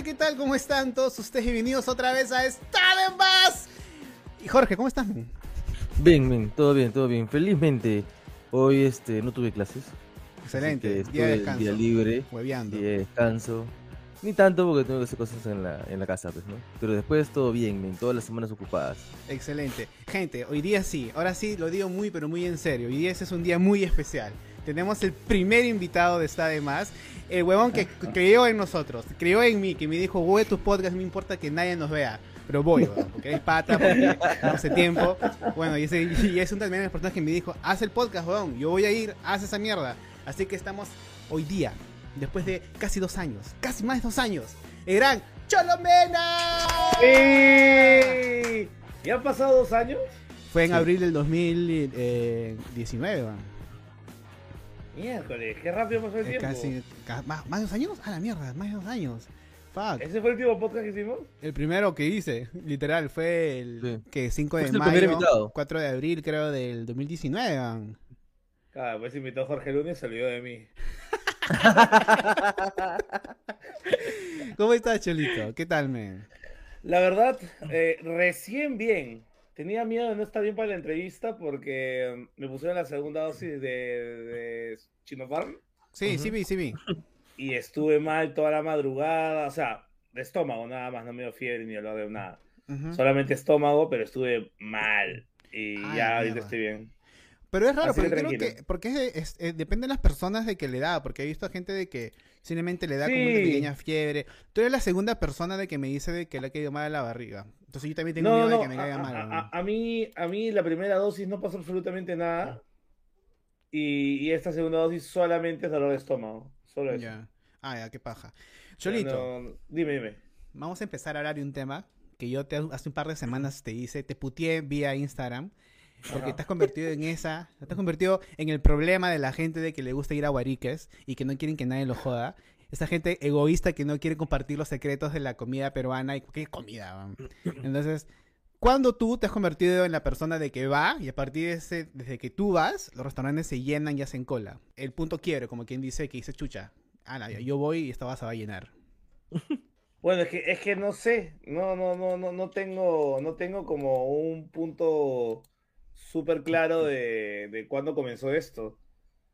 gente, ¿qué tal? ¿Cómo están todos ustedes? Bienvenidos otra vez a Estar en Más. Y Jorge, ¿cómo estás? Bien, bien, todo bien, todo bien. Felizmente, hoy este no tuve clases. Excelente, día de descanso. Día libre, hueveando. día de descanso. Ni tanto porque tengo que hacer cosas en la, en la casa, pues, ¿no? Pero después todo bien, bien, todas las semanas ocupadas. Excelente. Gente, hoy día sí, ahora sí lo digo muy, pero muy en serio. Hoy día ese es un día muy especial. Tenemos el primer invitado de Está de Más, el huevón que creyó en nosotros, creyó en mí, que me dijo, a tus podcasts, no me importa que nadie nos vea. Pero voy, porque es pata, porque no hace tiempo. Bueno, y, ese, y es un también de las personas que me dijo, haz el podcast, weón, yo voy a ir, haz esa mierda. Así que estamos hoy día, después de casi dos años, casi más de dos años, el gran Cholomena. ¡Sí! ¿Ya han pasado dos años? Fue en abril del 2019, weón. Miércoles, qué rápido pasó el tiempo. Casi, más, ¿Más de dos años? A la mierda, más de dos años. Fuck. ¿Ese fue el último podcast que hicimos? El primero que hice, literal, fue el que 5 de mayo, 4 de abril, creo, del 2019. Man. Claro, pues invitó a Jorge Lunes y se olvidó de mí. ¿Cómo estás, Cholito? ¿Qué tal, men? La verdad, eh, recién bien. Tenía miedo de no estar bien para la entrevista porque um, me pusieron la segunda dosis de, de Chinofarm. Sí, sí vi, sí vi. Y estuve mal toda la madrugada, o sea, de estómago nada más, no me dio fiebre ni olor de nada. Solamente estómago, pero estuve mal. Y ya ahorita estoy bien. Pero es raro, porque, creo que, porque es, depende de las personas de que le da, porque he visto a gente de que simplemente le da como una pequeña fiebre. Tú eres la segunda persona de que me dice de que le ha caído mal a la barriga. Entonces yo también tengo miedo de que me caiga mal. A, mí, a mí la primera dosis no pasó absolutamente nada. Y, esta segunda dosis solamente es dolor de estómago. Solo eso. Ya. Ah, ya, qué paja. Cholito. dime, dime. Vamos a empezar a hablar de un tema que yo te, hace un par de semanas te hice, te putié vía Instagram porque te has convertido en esa, te has convertido en el problema de la gente de que le gusta ir a Guariques y que no quieren que nadie lo joda. Esa gente egoísta que no quiere compartir los secretos de la comida peruana y qué comida. Entonces, cuando tú te has convertido en la persona de que va y a partir de ese, desde que tú vas, los restaurantes se llenan y hacen cola. El punto quiere, como quien dice que dice chucha, ah, yo voy y esta vas a llenar. Bueno, es que, es que no sé, no, no, no, no, no tengo, no tengo como un punto súper claro de, de cuándo comenzó esto.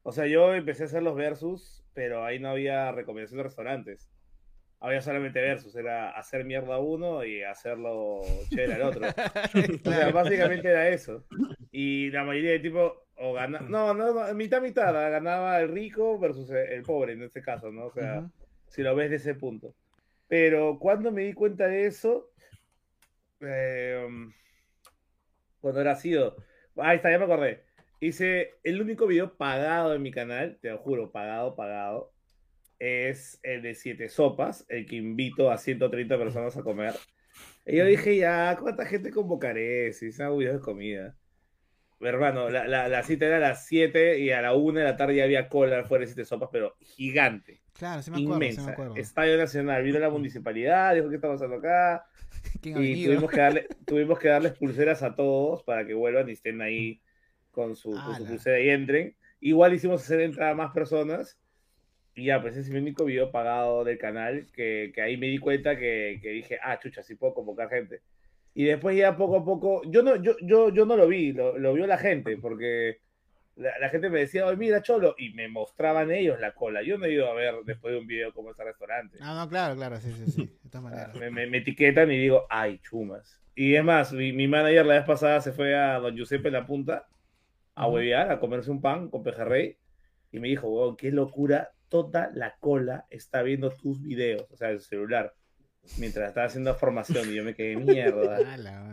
O sea, yo empecé a hacer los versus, pero ahí no había recomendación de restaurantes. Había solamente versus, era hacer mierda uno y hacerlo chévere al otro. O sea, básicamente era eso. Y la mayoría de tipo, o gana, no, no, mitad mitad, ganaba el rico versus el pobre en este caso, ¿no? O sea, si lo ves de ese punto. Pero cuando me di cuenta de eso, eh, cuando era sido Ahí está, ya me acordé. Hice el único video pagado en mi canal, te lo juro, pagado, pagado. Es el de siete sopas, el que invito a 130 personas a comer. Y yo dije, ya, ¿cuánta gente convocaré? Si se videos de comida. Hermano, la, la, cita era a las 7 y a la 1 de la tarde ya había cola fuera de siete sopas, pero gigante. Claro, se me acuerdo, inmensa. Estadio Nacional. Vino la municipalidad, dijo, ¿qué está pasando acá? y tuvimos que, darle, tuvimos que darles pulseras a todos para que vuelvan y estén ahí con su, pulsera y entren. Igual hicimos hacer entrar a más personas. Y ya, pues ese es mi único video pagado del canal, que, que ahí me di cuenta que, que, dije, ah, chucha, sí puedo convocar gente. Y después ya poco a poco, yo no, yo, yo, yo no lo vi, lo, lo vio la gente, porque la, gente me decía, oye, mira, Cholo, y me mostraban ellos la cola. Yo no he ido a ver después de un video cómo está el restaurante. Ah, no, claro, claro, sí, sí, sí. De todas maneras. Me, me, etiquetan y digo, ay, chumas. Y es más, mi, mi, manager la vez pasada se fue a Don Giuseppe La Punta a huevear, a comerse un pan con pejerrey. Y me dijo, wow, qué locura, toda la cola está viendo tus videos, o sea, el celular mientras estaba haciendo formación y yo me quedé mierda.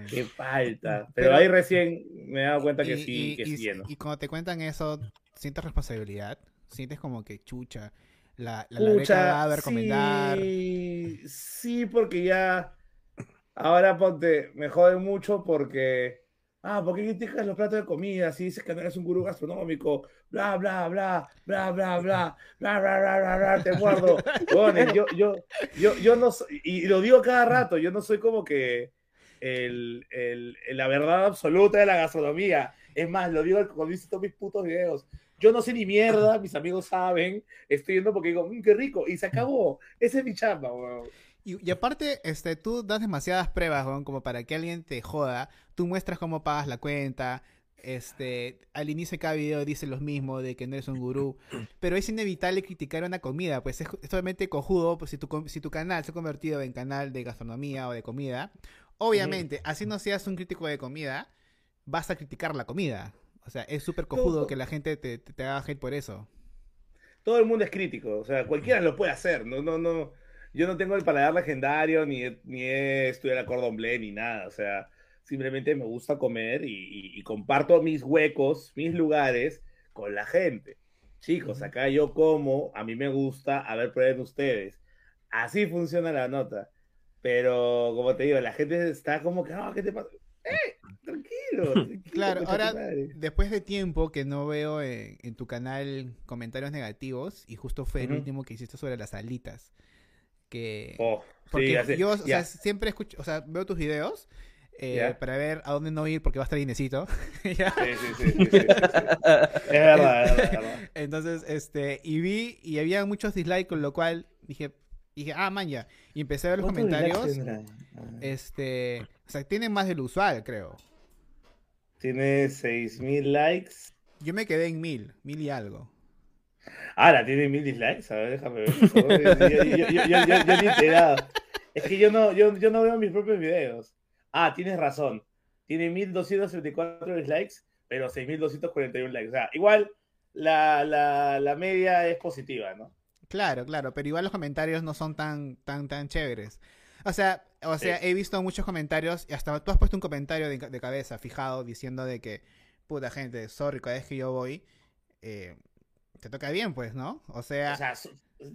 qué falta. Pero, ahí recién me he dado cuenta que sí, que sí Y cuando te cuentan eso, ¿sientes responsabilidad? ¿Sientes como que chucha? La, la, la a recomendar. Sí, sí, porque ya. Ahora ponte, me jode mucho porque ah, ¿por qué criticas los platos de comida? Si dices que no eres un gurú gastronómico, bla, bla, bla, bla, bla, bla, bla, bla, bla, bla, bla, te guardo. Bueno, yo, yo, yo, yo no soy, y lo digo cada rato, yo no soy como que el, el, la verdad absoluta de la gastronomía. Es más, lo digo cuando hice todos mis putos videos. Yo no sé ni mierda, mis amigos saben, estoy yendo porque digo, mmm, qué rico, y se acabó. Ese es mi chamba, weón. Y, y aparte, este, tú das demasiadas pruebas, weón, como para que alguien te joda. Tú muestras cómo pagas la cuenta. Este, al inicio de cada video dices lo mismo de que no eres un gurú. Pero es inevitable criticar una comida. Pues es, es totalmente cojudo. Pues si tu, si tu canal se ha convertido en canal de gastronomía o de comida, obviamente, así no seas un crítico de comida, vas a criticar la comida. O sea, es súper cojudo No. que la gente te, te, te haga hate por eso. Todo el mundo es crítico, o sea, cualquiera lo puede hacer. No, no, no. Yo no tengo el paladar legendario, ni, ni he estudiado cordon bleu, ni nada. O sea, simplemente me gusta comer y, y- y comparto mis huecos, mis lugares con la gente. Chicos, acá yo como, a mí me gusta, a ver, prueben ustedes. Así funciona la nota. Pero, como te digo, la gente está como que, no, ¿qué te pasa? ¡Eh! Tranquilo. tranquilo, Claro, ahora, después de tiempo que no veo en, en tu canal comentarios negativos, y justo fue el Ujú. último que hiciste sobre las alitas. Que. Oh, porque sí, yo, o ya. sea, siempre escucho, o sea, veo tus videos eh, para ver a dónde no ir porque va a estar Inecito. ¿ya? Sí, sí, sí, sí, sí, sí, sí. Es verdad, es verdad, es verdad. Entonces, este, y vi, y había muchos dislikes, con lo cual dije, dije, ah, man, ya. Y empecé a ver los ¿Cuántos likes comentarios. Ah. Este, o sea, tienen más del usual, creo. Tiene 6.000 likes. Yo me quedé en mil, mil y algo. Ahora tiene 1.000 dislikes. A ver, déjame ver. Yo, yo, yo, yo, yo- yo- yo ni enterado. Es que yo no, yo, yo no veo mis propios videos. Ah, tienes razón. Tiene 1.274 dislikes, pero 6.241 likes. O sea, igual la, la, la media es positiva, ¿no? Claro, claro, pero igual los comentarios no son tan, tan, tan chéveres. O sea, o sea, Sí. he visto muchos comentarios, y hasta tú has puesto un comentario de, de cabeza fijado diciendo de que, puta gente, sorry, cada vez que yo voy, eh, te toca bien, pues, ¿no? O sea, O sea,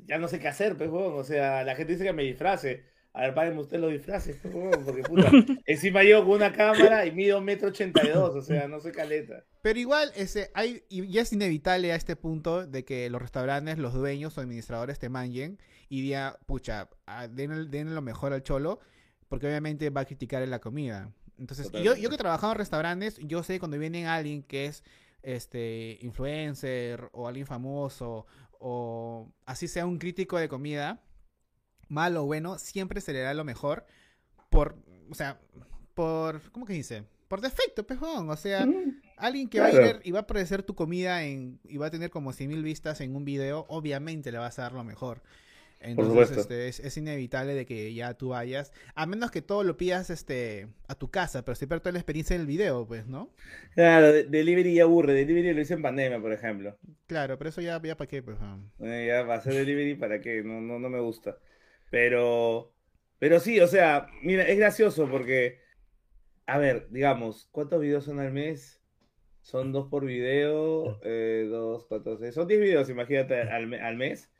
ya no sé qué hacer, pues, huevón. O sea, la gente dice que me disfrace. A ver, páguenme ustedes los disfraces, pues, huevón, porque puta. Encima yo con una cámara y mido metro ochenta y dos, o sea, no soy caleta. pero igual, ese, hay, y ya es inevitable a este punto de que los restaurantes, los dueños o administradores te manguen y digan, pucha, ah, denle, denle lo mejor al cholo, porque obviamente va a criticar en la comida. Entonces, yo, yo que he trabajado en restaurantes, yo sé cuando viene alguien que es este influencer o alguien famoso o así sea un crítico de comida, malo o bueno, siempre se le da lo mejor por, o sea, por, ¿cómo que dice? Por defecto, pejón, o sea, alguien que va a ir y va a aparecer tu comida en, y va a tener como 100 mil vistas en un video, obviamente le vas a dar lo mejor. Entonces, supuesto. este, es, es inevitable de que ya tú vayas, a menos que todo lo pidas este, a tu casa, pero siempre toda la experiencia del video, pues, ¿no? Claro, de- delivery ya aburre. Delivery lo hice en pandemia, por ejemplo. Claro, pero eso ya, ya para qué, pues. ah. Eh, ya va a hacer delivery para qué, no, no, no me gusta. Pero, pero sí, o sea, mira, es gracioso porque, a ver, digamos, ¿cuántos videos son al mes? Son dos por video, eh, dos, cuatro, seis, son diez videos, imagínate, al, al mes.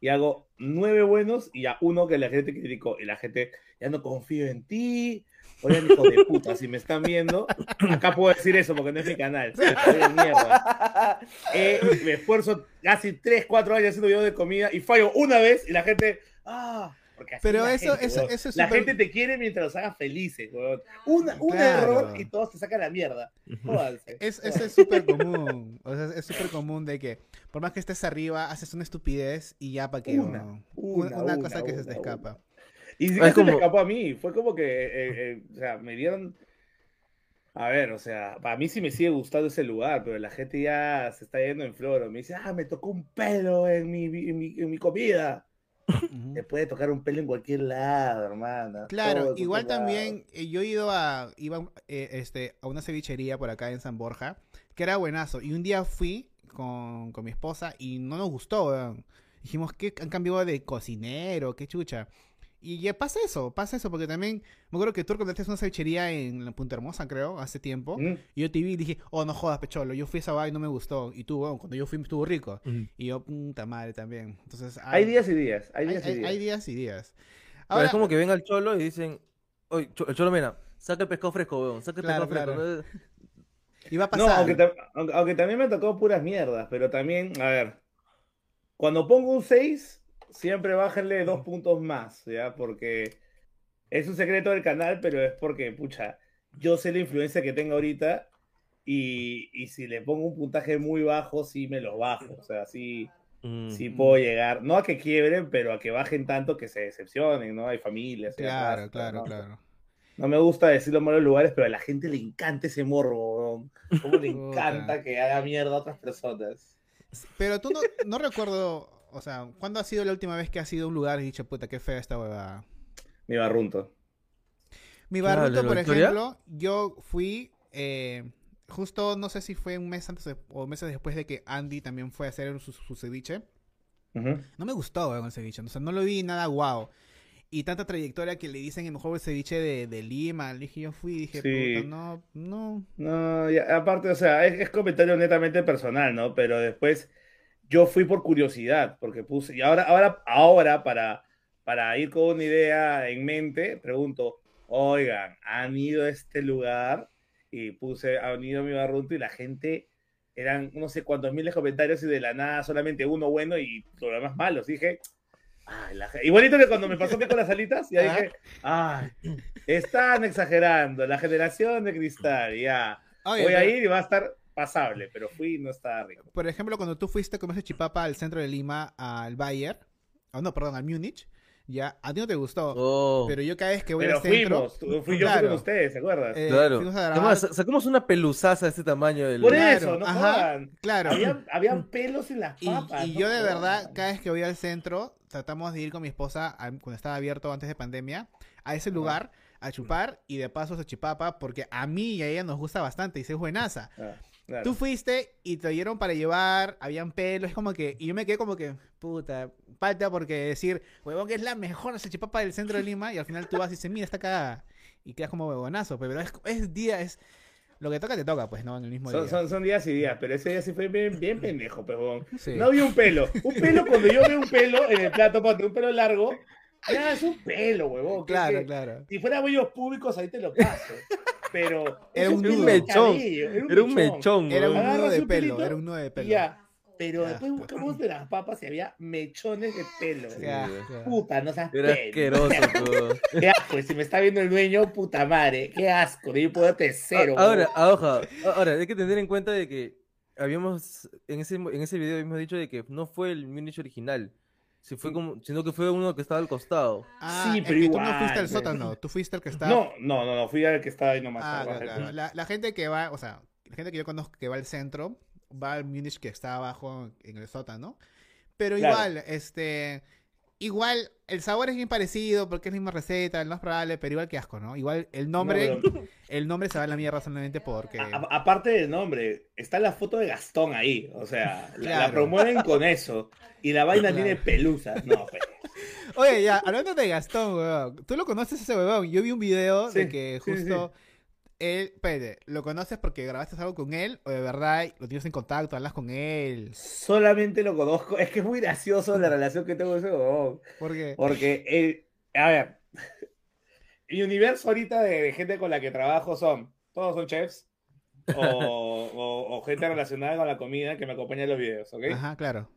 Y hago nueve buenos y a uno que la gente criticó. Y la gente, ya no confío en ti. Oigan, hijo de puta, si me están viendo, acá puedo decir eso porque no es mi canal. Soy de mierda. Eh, me esfuerzo casi 3, 4 años haciendo videos de comida y fallo una vez y la gente. ¡Ah! Porque así Pero la eso- gente, eso- es La gente te quiere mientras los hagas felices, weón. Un Claro. error y todos te sacan la mierda. Jódanse. Es, eso es súper común. O sea, es súper común de que por más que estés arriba, haces una estupidez y ya para que Una, una, una, una una, cosa que se te una, escapa. Y sí Es me escapó a mí. Fue como que, eh, eh, o sea, me dieron. A ver, o sea, para mí sí me sigue gustando ese lugar, pero la gente ya se está yendo en flor. Me dice, ah, me tocó un pelo en mi, en mi, en mi comida. Te puede tocar un pelo en cualquier lado, hermana. Claro, igual también eh, yo he ido a iba eh, este a una cevichería por acá en San Borja que era buenazo y un día fui con, con mi esposa y no nos gustó, weón. Dijimos que han cambiado de cocinero, qué chucha. Y ya pasa eso, pasa eso porque también me acuerdo que tú recomendaste una cevichería en la Punta Hermosa, creo, hace tiempo. Mm. Y yo te vi y dije, "Oh, no jodas, pecholo, yo fui a esa vaina y no me gustó." Y tú, weón, cuando yo fui estuvo rico. Y yo, puta madre también. Entonces, Hay ah, días y días. Hay hay, días y hay- días. hay días y días. Pero Ahora, es como que ven al cholo y dicen, oye, el cholo mena, saca el pescado fresco, weón, saca el Claro, pescado claro. fresco. ¿no? iba a No, pasar. aunque, tam- aunque, aunque también me tocó puras mierdas, pero también, a ver, cuando pongo un 6, siempre bájenle dos puntos más, ¿ya? Porque es un secreto del canal, pero es porque, pucha, yo sé la influencia que tengo ahorita y, y si le pongo un puntaje muy bajo, sí me lo bajo, o sea, sí, Mm. sí puedo llegar, no a que quiebren, pero a que bajen tanto que se decepcionen, ¿no? Hay familias. Claro, claro, ¿no? claro. No me gusta decir los malos lugares, pero a la gente le encanta ese morbo, weón. Cómo le encanta que haga mierda a otras personas. Pero tú no, no recuerdo, o sea, ¿cuándo ha sido la última vez que has ido a un lugar y dicho, puta, qué fea esta huevada? Mi barrunto. Mi Claro, barrito, ¿la por ejemplo, yo fui eh, justo, no sé si fue un mes antes de- o meses después de que Andy también fue a hacer su, su ceviche. Ujú. No me gustó, weón, el ceviche. O sea, no lo vi nada guau. Y tanta trayectoria que le dicen el mejor ceviche de, de Lima. Le dije, yo fui y dije, Sí. puta, no, no. No, ya, aparte, o sea, es, es comentario netamente personal, ¿no? Pero después yo fui por curiosidad, porque puse, y ahora, ahora, ahora para, para ir con una idea en mente, pregunto, oigan, ¿han ido a este lugar? Y puse, han ido a mi barrunto y la gente, eran no sé cuántos miles de comentarios y de la nada solamente uno bueno y los demás malos. Dije, ay, la gente... Igualito que cuando me pasó con las alitas, ya dije, ay, están exagerando, la generación de cristal, ya. Voy a ir y va a estar pasable, pero fui y no estaba rico. Por ejemplo, cuando tú fuiste a comer chipapa al centro de Lima, al Bayer, o no, perdón, al Múnich, ya, a ti no te gustó. Oh, Pero yo cada vez que voy Pero al centro... fuimos, tú- fui, yo fui Claro. con ustedes, ¿se acuerdas? eh, claro. fuimos a ¿Qué grabar- más? Sa- Sacamos una peluzaza de este tamaño. Del... Por Claro, eso, no ajá. jodan. Claro. Habían, habían pelos en las Y, papas. y no yo de jodan. verdad, cada vez que voy al centro, tratamos de ir con mi esposa, a- cuando estaba abierto antes de pandemia, a ese lugar a chupar y de paso a chipapa, porque a mí y a ella nos gusta bastante y se es buenaza. Ah, claro. Tú fuiste y te dieron para llevar, habían pelos, es como que, y yo me quedé como que, puta, falta porque decir, huevón, que es la mejor salchipapa del centro de Lima, y al final tú vas y dices, mira, está cagada, y quedas como huevonazo, pero es, es día, es, lo que toca te toca, pues, ¿no? En el mismo Son, día. son, son días y días, pero ese día sí fue bien, bien pendejo, pejón. Sí. No había un pelo. Un pelo, cuando yo veo un pelo en el plato, ponte un pelo largo, ya es un pelo, huevón. Claro, que- claro. Si fuera vellos públicos, ahí te lo paso. Pero. Era un de mechón. cabello, Era un mechón, Era un nudo de un pelo, era un nudo de pelo. ya. Pero Ya. después buscamos de las papas y había mechones de pelo. Ya, ya. Puta, no seas Era pelo. asqueroso, weón. Qué asco, si me está viendo el dueño, puta madre, qué asco, de poder cero. Ah, Ahora, ahora, ahora, hay que tener en cuenta de que habíamos, en ese, en ese video habíamos dicho de que no fue el Munich original, si fue como, sino que fue uno que estaba al costado. Ah, Sí, es pero que tú no igual, fuiste al sótano, tú fuiste al que está. No, no, no, no, fui al que estaba ahí nomás. Ah, abajo. claro, claro. La, la gente que va, o sea, la gente que yo conozco que va al centro, va al Munich que está abajo en el sótano. Pero Claro. igual, este. Igual, el sabor es bien parecido porque es la misma receta, el más probable, pero igual que asco, ¿no? Igual el nombre, No, pero- el nombre se va a la mierda solamente porque. A- aparte del nombre, está la foto de Gastón ahí. O sea, la- la, promueven con eso. Y la vaina Claro. tiene pelusas. No, pues. Oye, ya, hablando de Gastón, weón. ¿Tú lo conoces ese weón? Yo vi un video de que sí, sí, justo él, espérate, ¿lo conoces porque grabaste algo con él? ¿O de verdad lo tienes en contacto, hablas con él? Solamente lo conozco. Es que es muy gracioso la relación que tengo con ese huevón. Porque. Porque, eh, a ver, mi universo ahorita de, de gente con la que trabajo son, todos son chefs o, o- o gente relacionada con la comida que me acompaña en los videos, ¿ok? Ajá, claro.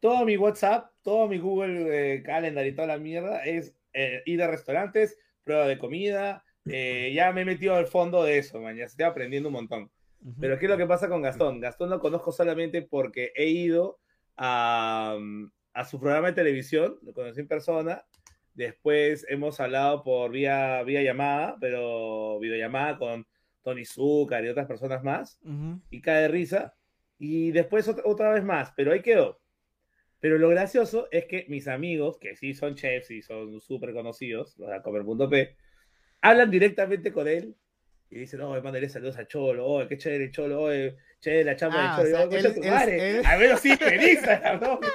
Todo mi WhatsApp, todo mi Google eh, Calendar y toda la mierda es eh, ir a restaurantes, prueba de comida. Eh, ya me he metido al fondo de eso, man, ya estoy aprendiendo un montón. Ujú. Pero ¿qué es lo que pasa con Gastón? Gastón lo conozco solamente porque he ido a, a su programa de televisión, lo conocí en persona. Después hemos hablado por vía, vía llamada, pero videollamada con Tony Zucker y otras personas más. Ujú. Y cae de risa. Y después otra, otra vez más, pero ahí quedó. Pero lo gracioso es que mis amigos, que sí son chefs y son súper conocidos, los de Comer.p, hablan directamente con él y dicen, no, mándale saludos a Cholo, oh, qué chévere Cholo, oh, chévere la chamba Ah, o de Cholo, sea, oh, concha él- tu madre". Al menos sí, feliz, ¿no?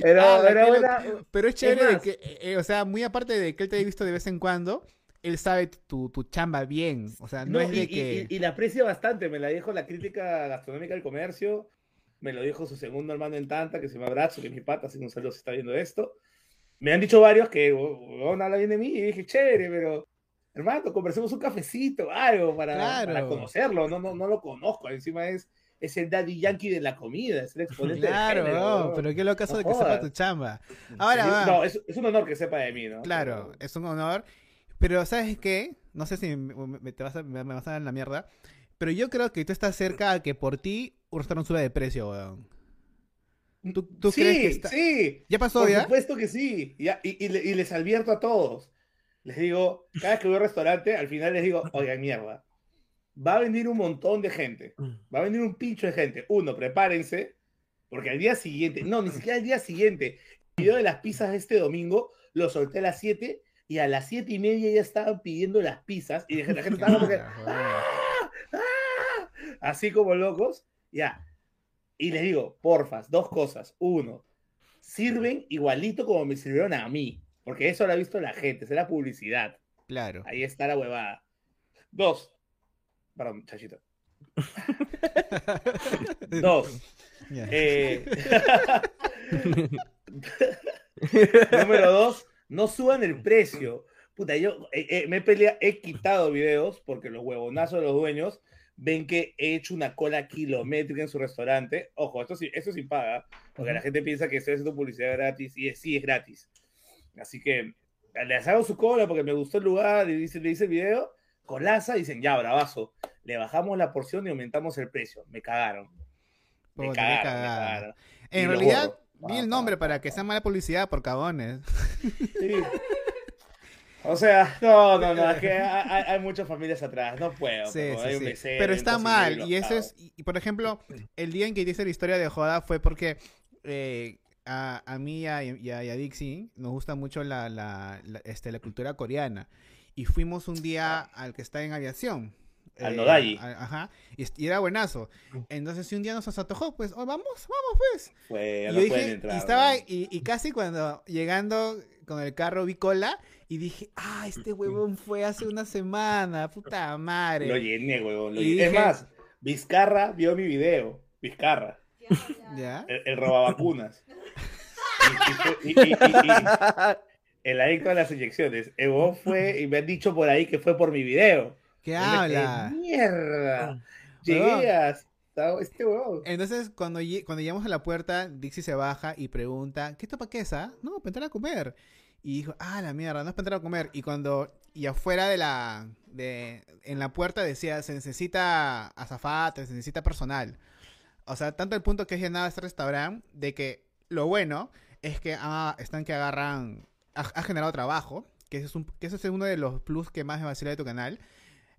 Pero, Ah, pero bueno, Pero es chévere de más- que, eh, o sea, muy aparte de que él te haya visto de vez en cuando, él sabe tu, tu chamba bien. O sea, no, No, es y, de que. y- y la aprecia bastante, me la dijo la crítica gastronómica del comercio, me lo dijo su segundo hermano en Tanta, que se llama Brazo, que es mi pata, que un saludo si está viendo esto. Me han dicho varios que no habla bien de mí, y dije, chévere, pero hermano, conversemos un cafecito, algo, para, Claro. para conocerlo, no, no, no lo conozco, encima es, es el daddy yankee de la comida, es el exponente del Claro, pero qué lo caso No de que sepa tu chamba. Ahora va. No, es, es un honor que sepa de mí, ¿no? Claro, es un honor. Pero, ¿sabes qué? No sé si me, te vas a, me, me vas a dar en la mierda. Pero yo creo que tú estás cerca a que por ti un restaurante suba de precio, weón. ¿Tú, tú sí, crees que está... sí. ¿Ya pasó Por ya? supuesto que sí. Ya, y, y y les advierto a todos. Les digo, cada vez que voy a un restaurante, al final les digo, oigan, mierda. Va a venir un montón de gente. Va a venir un pincho de gente. Uno, prepárense. Porque al día siguiente, no, ni siquiera al día siguiente, el video de las pizzas de este domingo lo solté a las 7 y a las 7 y media ya estaban pidiendo las pizzas y la gente estaba como que, Ah, joder. ¡Ah! así como locos, ya. Y les digo, porfas, dos cosas. Uno, sirven igualito como me sirvieron a mí, porque eso lo ha visto la gente, será publicidad. Claro. Ahí está la huevada. Dos, perdón, chachito. Dos, eh, número dos, no suban el precio. Puta, yo eh, eh, me he peleado, he quitado videos porque los huevonazos de los dueños ven que he hecho una cola kilométrica en su restaurante. Ojo, esto sí, esto sí paga, porque la gente piensa que estoy haciendo publicidad gratis y es, sí es gratis. Así que les hago su cola porque me gustó el lugar y dice, le dice el video, colaza, dicen, ya, bravazo, le bajamos la porción y aumentamos el precio. Me cagaron. Me cagaron, me cagaron. En Y realidad, vi el nombre para que sea mala publicidad por cagones. Sí. O sea, no, no, no, es que hay, hay- muchas familias atrás, no puedo. Sí, sí, hay un sí. Pero está mal. Y eso es, y por ejemplo, el día en que hice la historia de Joda fue porque eh, a, a mí y a, y a- y a Dixie nos gusta mucho la, la, la- este, la cultura coreana. Y fuimos un día al que está en aviación. eh, Al Nodai. a- Ajá. Y, era buenazo. Entonces, si un día nos antojó, pues, oh, vamos, vamos, pues. Fue, ya Y no yo dije, entrar, y estaba, y, y casi cuando llegando con el carro vi cola y dije, ah, este huevón fue hace una semana, puta madre. Lo llené, huevón. lo Y llené. Es dije- más, Vizcarra vio mi video. Vizcarra, ¿Ya? el, el robavacunas. Y, y fue- y- y- y- y- el adicto a las inyecciones. El huevón fue y me han dicho por ahí que fue por mi video. ¿Qué habla? Mierda. Llegué hasta este huevón. Entonces, cuando, cuando llegamos a la puerta, Dixie se baja y pregunta, ¿qué topa qué es, ah? No, para entrar a comer. Y dijo, ah, la mierda, no es para entrar a comer. Y cuando, y afuera de la, de, en la puerta decía, se necesita azafate, se necesita personal. O sea, tanto el punto que es llenado este restaurante, de que lo bueno es que ah, están que agarran, ha, ha generado trabajo, que ese, es un, que es uno de los plus que más me vacila de tu canal.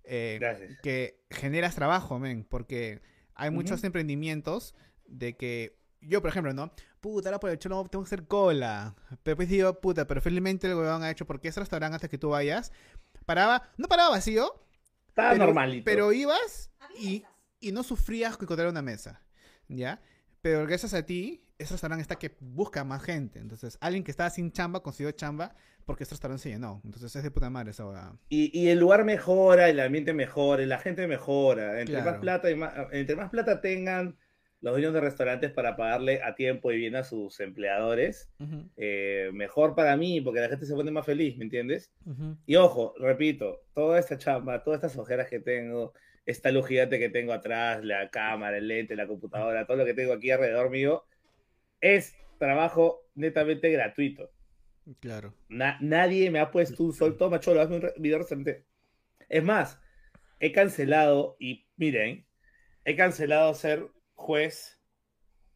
eh, Gracias. que generas trabajo, men, porque hay muchos Ujú. emprendimientos de que yo, por ejemplo, ¿no? Puta, ahora por el cholo tengo que hacer cola. Pero pues digo, puta, pero felizmente el huevón ha hecho porque ese restaurante antes que tú vayas paraba, no paraba vacío, Estaba pero, normalito. pero ibas y, y no sufrías que encontrar una mesa, ¿ya? Pero gracias a ti, ese restaurante está que busca más gente. Entonces, alguien que estaba sin chamba consiguió chamba porque este restaurante se llenó. Entonces, es de puta madre esa huevada. Y, y el lugar mejora, el ambiente mejora, la gente mejora. Entre Claro. más plata y más, entre más plata tengan los dueños de restaurantes para pagarle a tiempo y bien a sus empleadores, Ujú, eh, mejor para mí, porque la gente se pone más feliz, ¿me entiendes? ujú. Y ojo, repito, toda esta chamba, todas estas ojeras que tengo, esta luz gigante que tengo atrás, la cámara, el lente, la computadora, todo lo que tengo aquí alrededor mío, es trabajo netamente gratuito. Claro. Na- nadie me ha puesto un sol, toma cholo, hazme un video restaurante. Es más, he cancelado, y miren, he cancelado ser juez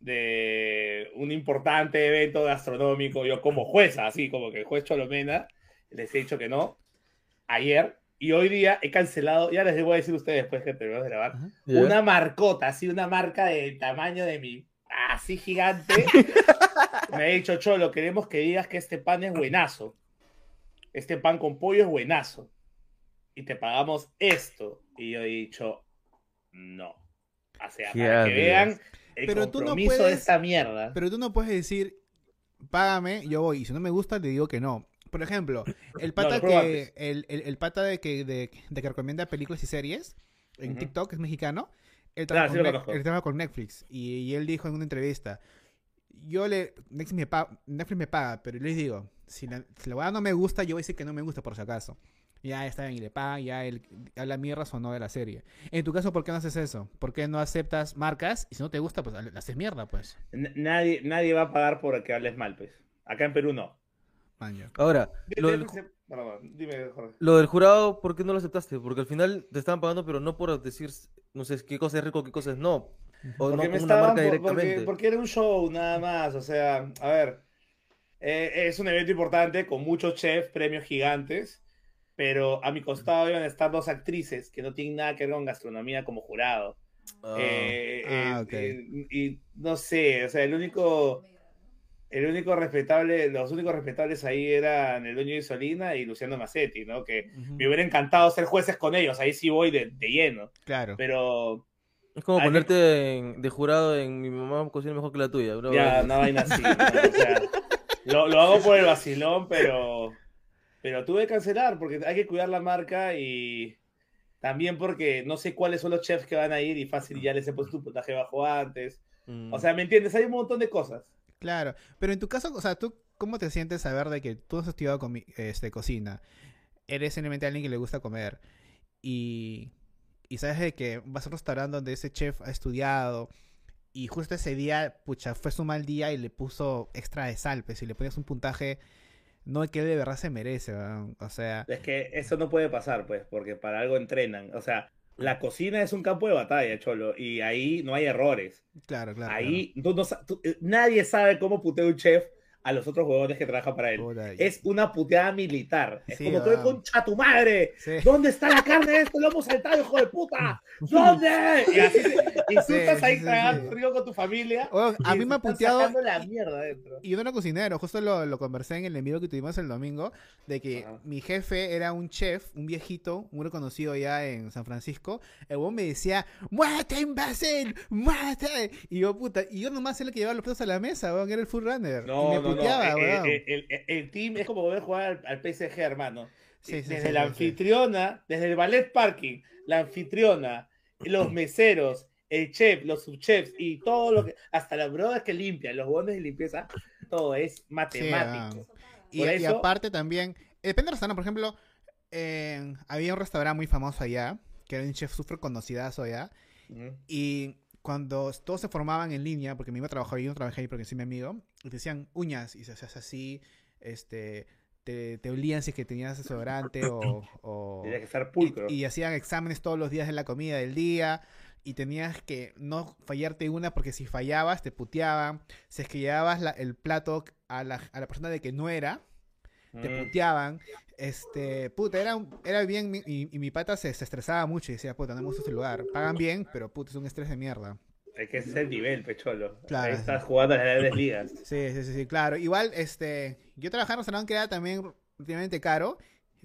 de un importante evento gastronómico, yo como jueza, así como que juez Cholomena, les he dicho que no, ayer, y hoy día he cancelado, ya les voy a decir a ustedes después que terminemos de grabar, una marcota, así una marca del tamaño de mi, así gigante. Me ha dicho, Cholo, queremos que digas que este pan es buenazo. Este pan con pollo es buenazo. Y te pagamos esto. Y yo he dicho, no. O sea, ¿Qué para que vean el Pero tú no compromiso de puedes- esta mierda. Pero tú no puedes decir, págame, yo voy. Y si no me gusta, te digo que no. Por ejemplo, el pata que. El, el- el pata de que, de, de que recomienda películas y series en Ujú. TikTok, es mexicano. Él Ah, trabaja, con, él trabaja con Netflix. Y, y él dijo en una entrevista. Yo le. Netflix me, paga, Netflix me paga, pero yo les digo, si la, si la hueá no me gusta, yo voy a decir que no me gusta por si acaso. Ya está bien, y le pagan, ya él habla mierdas o no de la serie. En tu caso, ¿por qué no haces eso? ¿Por qué no aceptas marcas? Y si no te gusta, pues haces mierda, pues. N- Nadie, nadie va a pagar por que hables mal, pues. Acá en Perú no. Maño. Ahora, lo del, Dime, perdón, dime, Jorge. lo del jurado, ¿por qué no lo aceptaste? Porque al final te estaban pagando, pero no por decir, no sé, qué cosa es rico, qué cosa es no. O no Porque me una estaban, marca por- directamente. porque, porque era un show nada más, o sea, a ver, eh, es un evento importante con muchos chefs, premios gigantes, pero a mi costado iban a estar dos actrices que no tienen nada que ver con gastronomía como jurado. Ah, Eh, Ah, eh, ok. eh, y no sé, o sea, el único, el único respetable, los únicos respetables ahí eran el dueño de Solina y Luciano Massetti, ¿no? Que me hubiera encantado ser jueces con ellos, ahí sí voy de, de lleno, Claro. pero es como ponerte en- de jurado en mi mamá cocina mejor que la tuya. bro. ya, una vaina así, ¿no? O sea, lo, lo hago por el vacilón, pero, pero tuve que cancelar porque hay que cuidar la marca y también porque no sé cuáles son los chefs que van a ir y fácil ya les he puesto un puntaje bajo antes. Mm. O sea, ¿me entiendes? Hay un montón de cosas. Claro, pero en tu caso, o sea, ¿tú cómo te sientes saber de que tú has estudiado este, cocina? Eres simplemente alguien que le gusta comer y, y sabes de que vas a un restaurante donde ese chef ha estudiado y justo ese día, pucha, fue su mal día y le puso extra de sal, pues, y le pones un puntaje, no el que él de verdad se merece, o sea, Es que eso no puede pasar, pues, porque para algo entrenan. O sea, la cocina es un campo de batalla, cholo, y ahí no hay errores. claro, claro. ahí tú no tú- eh, nadie sabe cómo putea un chef a los otros huevones que trabajan para él. Es una puteada militar. Es Sí, como weón. concha tu madre. sí. ¿Dónde está la carne de esto? Lo hemos saltado, hijo de puta. ¿Dónde? Y así y tú estás ahí tragando frío con tu familia. Weón, a mí me ha puteado la mierda adentro. Y yo no era cocinero, justo lo, lo conversé en el envío que tuvimos el domingo, de que Ajá. mi jefe era un chef, un viejito, muy reconocido ya en San Francisco. El weón me decía, ¡muévete, imbécil! ¡muévete! Y yo, puta, y yo nomás era el que llevaba los platos a la mesa, weón, era el full runner. No, no, eh, weón. eh, el, el- el team es como a jugar al, al PSG, hermano. Sí, sí, desde sí, la anfitriona, desde el ballet parking, la anfitriona, los meseros, el chef, los subchefs y todo lo que, hasta las brodas que limpian, los bonos de limpieza, todo es matemático. Y, aparte también, depende del restaurante, por ejemplo, eh, había un restaurante muy famoso allá, que era un chef súper conocidazo allá. Y cuando todos se formaban en línea, porque mi amigo trabajó ahí, yo no trabajé ahí porque sí mi amigo, y te decían uñas, y se hacías así, este, te, te olían si es que tenías desodorante o... o- Tenía que estar y, pulcro. y hacían exámenes todos los días de la comida del día, y tenías que no fallarte una porque si fallabas te puteaban, si es que llevabas la- el plato a la, a la persona de que no era, te Mm. puteaban. Este, puta, era, un- era bien. Y, y mi pata se, se estresaba mucho y decía, puta, no me gusta este lugar. Pagan bien, pero puta, es un estrés de mierda. Es que ese es el nivel, pecholo. Claro. Ahí estás jugando a las grandes ligas. Sí, sí, sí, sí, claro. Igual, este, yo trabajaba en un restaurante que era también relativamente caro,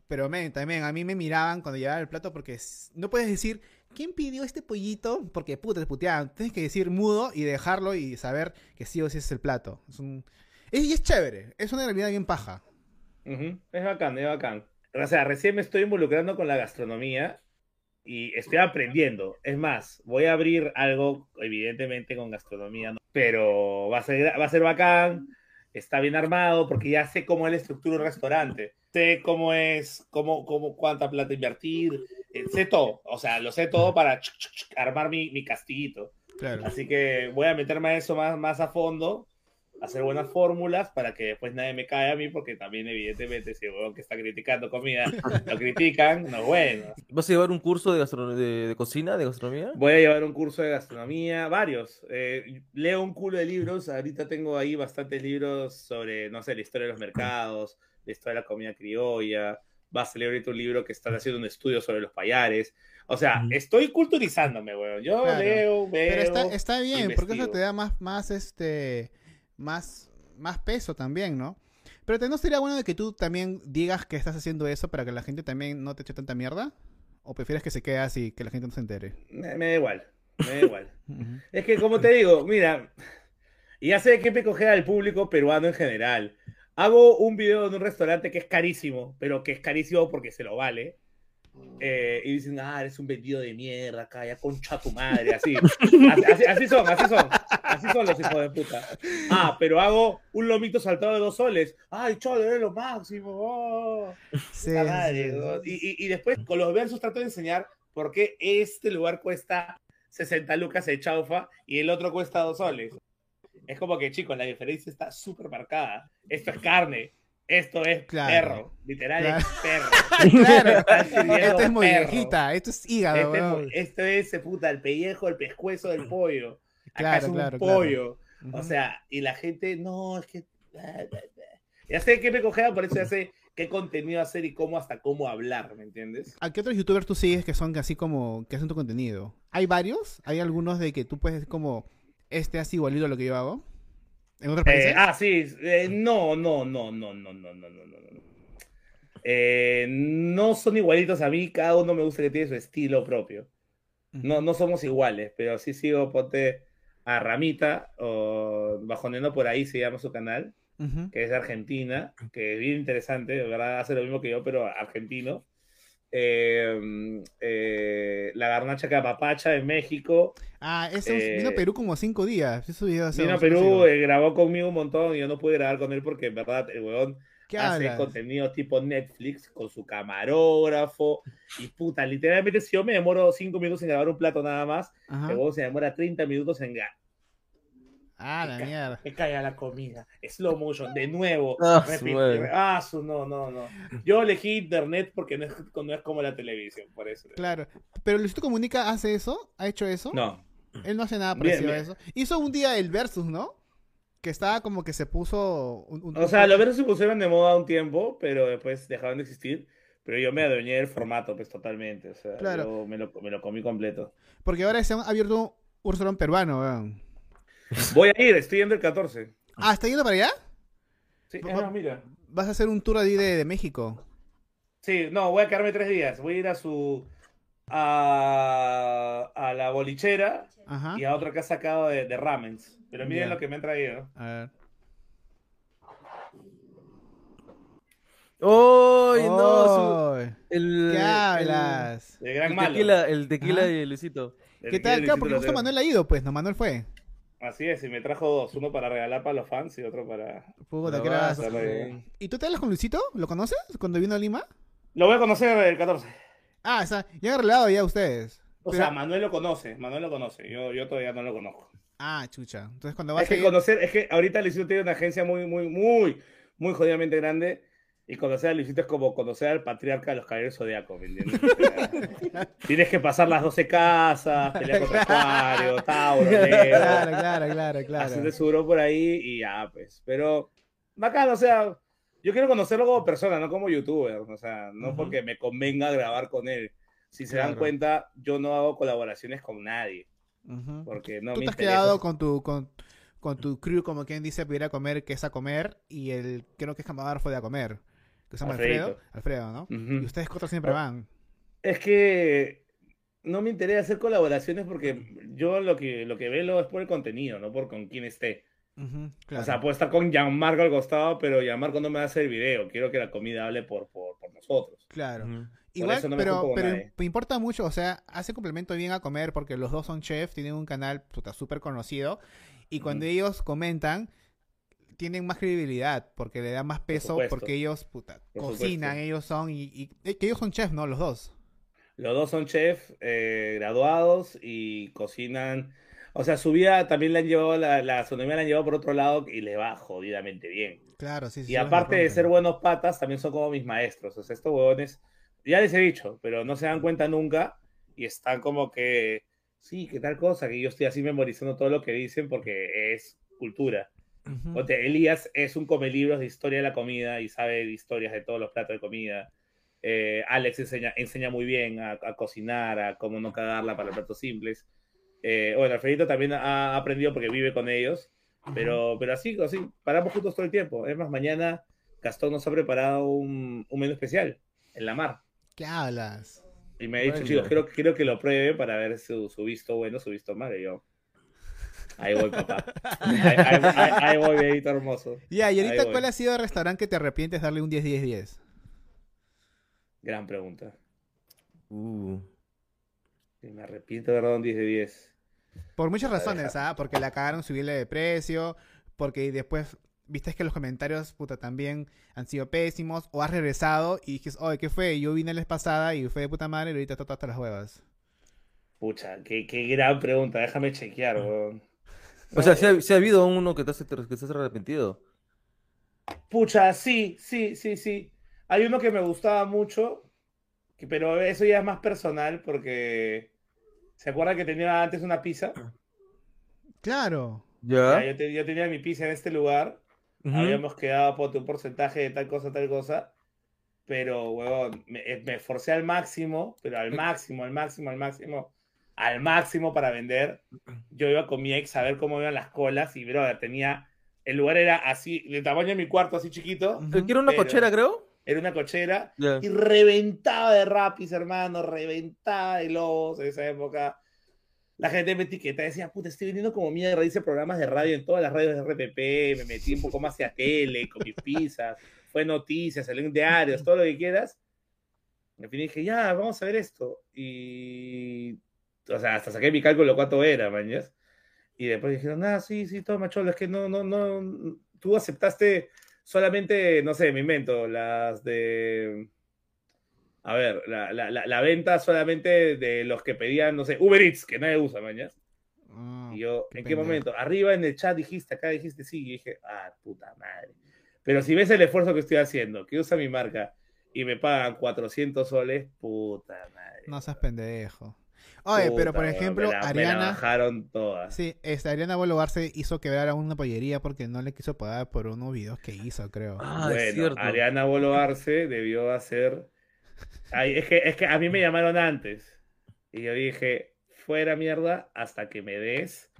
pero men, también a mí me miraban cuando llevaba el plato porque no puedes decir, ¿quién pidió este pollito? Porque puta, te puteaban. Tienes que decir mudo y dejarlo y saber que sí o sí es el plato. Es un... es- y es chévere, es una realidad bien paja. Ujú, Es bacán, es bacán. O sea, recién me estoy involucrando con la gastronomía y estoy aprendiendo. Es más, voy a abrir algo, evidentemente, con gastronomía, ¿no? pero va a ser, va a ser bacán, está bien armado, porque ya sé cómo es la estructura de un restaurante. Sé cómo es, cómo, cómo, cuánta plata invertir, eh, sé todo. O sea, lo sé todo para armar mi, mi castillito. Claro. Así que voy a meterme a eso más, más a fondo, hacer buenas fórmulas para que después nadie me caiga a mí, porque también evidentemente si el huevón que está criticando comida lo critican, no es bueno. ¿Vas a llevar un curso de, de, de cocina, de gastronomía? Voy a llevar un curso de gastronomía, varios. Eh, leo un culo de libros, ahorita tengo ahí bastantes libros sobre, no sé, la historia de los mercados, la historia de la comida criolla. Va a salir ahorita un libro que están haciendo un estudio sobre los payares. O sea, estoy culturizándome, weón. Yo Claro. leo, veo. Pero está, está bien, porque eso te da más, más, este, más, más peso también, ¿no? Pero ¿te- ¿no sería bueno de que tú también digas que estás haciendo eso para que la gente también no te eche tanta mierda? ¿O prefieres que se quede así, que la gente no se entere? Me, me da igual, me da igual. Es que, como te digo, mira, y ya sé que me coger al público peruano en general. Hago un video en un restaurante que es carísimo, pero que es carísimo porque se lo vale. Eh, y dicen, ah, eres un vendido de mierda, acá, ya concha tu madre, así. Así, así- así son, así son. Así son los hijos de puta. Ah, pero hago un lomito saltado de dos soles. Ay, cholo, eres lo máximo. oh". Sí, madre, sí, ¿no? y, y- y después con los versos trato de enseñar por qué este lugar cuesta 60 lucas el chaufa y el otro cuesta 2 soles. Es como que, chicos, la diferencia está súper marcada. Esto es carne, esto es Claro. perro, literal Claro. es perro. claro, esto es perro. mollejita, esto es hígado, Este es- esto es, puta, el pellejo, el pescuezo del pollo. Acá Claro, es un pollo. O sea, y la gente, no, es que. Ya sé que me cogea, por eso ya sé qué contenido hacer y cómo hasta cómo hablar, ¿me entiendes? ¿A qué otros youtubers tú sigues que son así como que hacen tu contenido? ¿Hay varios? ¿Hay algunos de que tú puedes decir como este hace igualito a lo que yo hago? ¿En otros Eh, países? ah, sí, eh, no, no, no, no, no, no, no, no, no, no. Eh, no son igualitos a mí, cada uno me gusta que tiene su estilo propio. No, no somos iguales, pero sí sigo, ponte a Ramita, o Bajoneno por ahí se llama su canal, que es de Argentina, que es bien interesante, de verdad hace lo mismo que yo, pero argentino. Eh, eh, la garnacha que apapacha en México. Ah, ese vino a Eh, Perú como cinco días. Eso video hace Vino a Perú, eh, grabó conmigo un montón y yo no pude grabar con él porque en verdad el weón ¿Qué hace hablas? contenido tipo Netflix con su camarógrafo y puta, literalmente si yo me demoro cinco minutos en grabar un plato nada más, el weón se demora 30 minutos en Ah, la mierda. que caiga la comida, slow motion, de nuevo, Ah, repite, ah, su no, no, no. Yo elegí internet porque no es, no es como la televisión, por eso. Claro. Pero Luisito Comunica hace eso, ha hecho eso. No, Él no hace nada Bien, parecido a eso. Hizo un día el Versus, ¿no? Que estaba como que se puso. Un, un- o sea, los versos se pusieron de moda un tiempo, pero después dejaron de existir. Pero yo me adueñé del formato, pues totalmente. O sea, Claro. yo me lo, me lo comí completo. Porque ahora se han abierto un restaurante peruano, weón. Voy a ir, estoy yendo el 14. Ah, ¿está yendo para allá? Sí, es más, mira. Vas a hacer un tour ahí de, de México. Sí, no, voy a quedarme tres días. Voy a ir a su. a, a la bolichera Ajá. y a otra que ha sacado de, de ramens. Pero miren lo que me han traído. A ver. ¡Ay, no! su- el, ¿Qué el- hablas? De gran El malo. tequila, el tequila Ajá. de Luisito. El ¿Qué tal? Claro, porque Luisito justo. Manuel ha ido, pues, no, Manuel fue. Así es, y me trajo dos. Uno para regalar para los fans y otro para. Puta, vas. ¿Y tú te hablas con Luisito? ¿Lo conoces? Cuando vino a Lima. Lo voy a conocer el 14. Ah, o sea, ya han arreglado ya ustedes. O Pero- sea, Manuel lo conoce. Manuel lo conoce. Yo, yo todavía no lo conozco. Ah, chucha. Entonces cuando vas Es que a ir... conocer, es que ahorita Luisito tiene una agencia muy, muy, muy, muy jodidamente grande. Y conocer a Luisito es como conocer al patriarca de los caballeros zodiacos, Tienes que pasar las 12 casas, pelear contra Acuario, Tauro, Leo, Claro, claro, claro, claro. hacerte su bro por ahí y ya, pues. Pero, bacán, o sea, yo quiero conocerlo como persona, no como youtuber. O sea, no Ujú. porque me convenga grabar con él. Si se dan cuenta, yo no hago colaboraciones con nadie. Ujú. Porque no Tú me te has interesa. quedado con tu, con, con tu crew, como quien dice, para ir a comer, que es a comer, y el, creo que es camarógrafo de a comer, que se llama Alfredo. Alfredo, ¿no? Y ustedes cuatro siempre Oh. van. Es que no me interesa hacer colaboraciones porque yo lo que, lo que veo es por el contenido, no por con quién esté. Claro. O sea, puedo estar con Gianmarco al costado, pero Gianmarco no me va a hacer video. Quiero que la comida hable por, por, por nosotros. claro. Ujú. Igual, eso no me pero, pero me importa mucho, o sea, hace complemento bien a comer porque los dos son chefs, tienen un canal puta súper conocido y cuando ellos comentan tienen más credibilidad porque le dan más peso porque ellos puta, Por cocinan, supuesto. ellos son y, y- eh, que ellos son chefs, ¿no? Los dos. Los dos son chefs eh, graduados y cocinan. O sea, su vida también la han llevado, la, la gastronomía la han llevado por otro lado y le va jodidamente bien. Claro, sí, sí. Y aparte de ser buenos patas, también son como mis maestros. O sea, estos huevones, ya les he dicho, pero no se dan cuenta nunca y están como que, sí, que tal cosa, que yo estoy así memorizando todo lo que dicen porque es cultura. Ujú. Ponte, Elías es un come libros de historia de la comida y sabe de historias de todos los platos de comida. Eh, Alex enseña, enseña muy bien a, a cocinar, a cómo no cagarla para platos simples. Eh, bueno, Alfredito también ha aprendido porque vive con ellos. Pero, pero así, así, paramos juntos todo el tiempo. Es más, mañana Gastón nos ha preparado un, un menú especial en la mar. ¿Qué hablas? Y me ha dicho, Bueno. chicos, quiero, quiero que lo pruebe para ver su, su visto bueno, su visto malo. Y yo, ahí voy, papá. Ahí, ahí- ahí- ahí voy, bebito hermoso. Ya, y ahorita. ¿cuál ha sido el restaurante que te arrepientes de darle un 10-10-10? Gran pregunta. Uh. Me arrepiento de dar un 10 de 10. Por muchas razones, ¿ah? Porque la cagaron subirle de precio, porque después viste que los comentarios, puta, también han sido pésimos, o has regresado y dijiste, oye, ¿qué fue? Yo vine la vez pasada y fue de puta madre y ahorita está hasta las huevas. Pucha, qué, qué gran pregunta. Déjame chequear, weón. O sea, si ha, habido uno que te has, que arrepentido. Pucha, sí, sí, sí, sí. Hay uno que me gustaba mucho, que- pero eso ya es más personal porque ¿se acuerda que tenía antes una pizza? Claro. Ya, ¿Ya? yo, te- yo tenía mi pizza en este lugar. Habíamos quedado por un porcentaje de tal cosa, tal cosa. Pero, huevón, me, eh, me esforcé al máximo, pero al máximo, al máximo, al máximo, al máximo para vender. Yo iba con mi ex a ver cómo iban las colas y, brother, tenía. El lugar era así, del tamaño de mi cuarto, así chiquito. Eh, ¿Quiere una cochera, creo? Era una cochera. Ya. Y reventaba de rapis, hermano, reventaba de lobos en esa época. La gente me etiqueta, decía, puta, estoy vendiendo como mierda, hice programas de radio en todas las radios de RPP, me metí un poco más hacia tele, con mis pizzas, fue noticias, salió en diarios, todo lo que quieras. Al fin dije, ya, vamos a ver esto. Y, o sea, hasta saqué mi cálculo cuánto era, mañas. Y después dijeron, ah, sí, sí, toma, cholo, es que no, no, no, tú aceptaste solamente, no sé, me invento, las de... A ver, la, la, la, la venta solamente de los que pedían, no sé, Uber Eats, que nadie usa, mañas. Ah, Y yo, ¿en qué pendejo. momento? Arriba en el chat dijiste, acá dijiste sí, y dije, ah, puta madre. Pero si ves el esfuerzo que estoy haciendo, que usa mi marca y me pagan 400 soles, puta madre. No seas pendejo. Oye, pero por ejemplo, me la, me la Ariana. bajaron todas. Sí, esta Ariana Bolo Arce hizo quebrar a una pollería porque no le quiso pagar por unos videos que hizo, creo. Ah, es bueno, cierto. Ariana Bolo Arce debió hacer. Ay, es, que, es que a mí me llamaron antes. Y yo dije, fuera mierda hasta que me des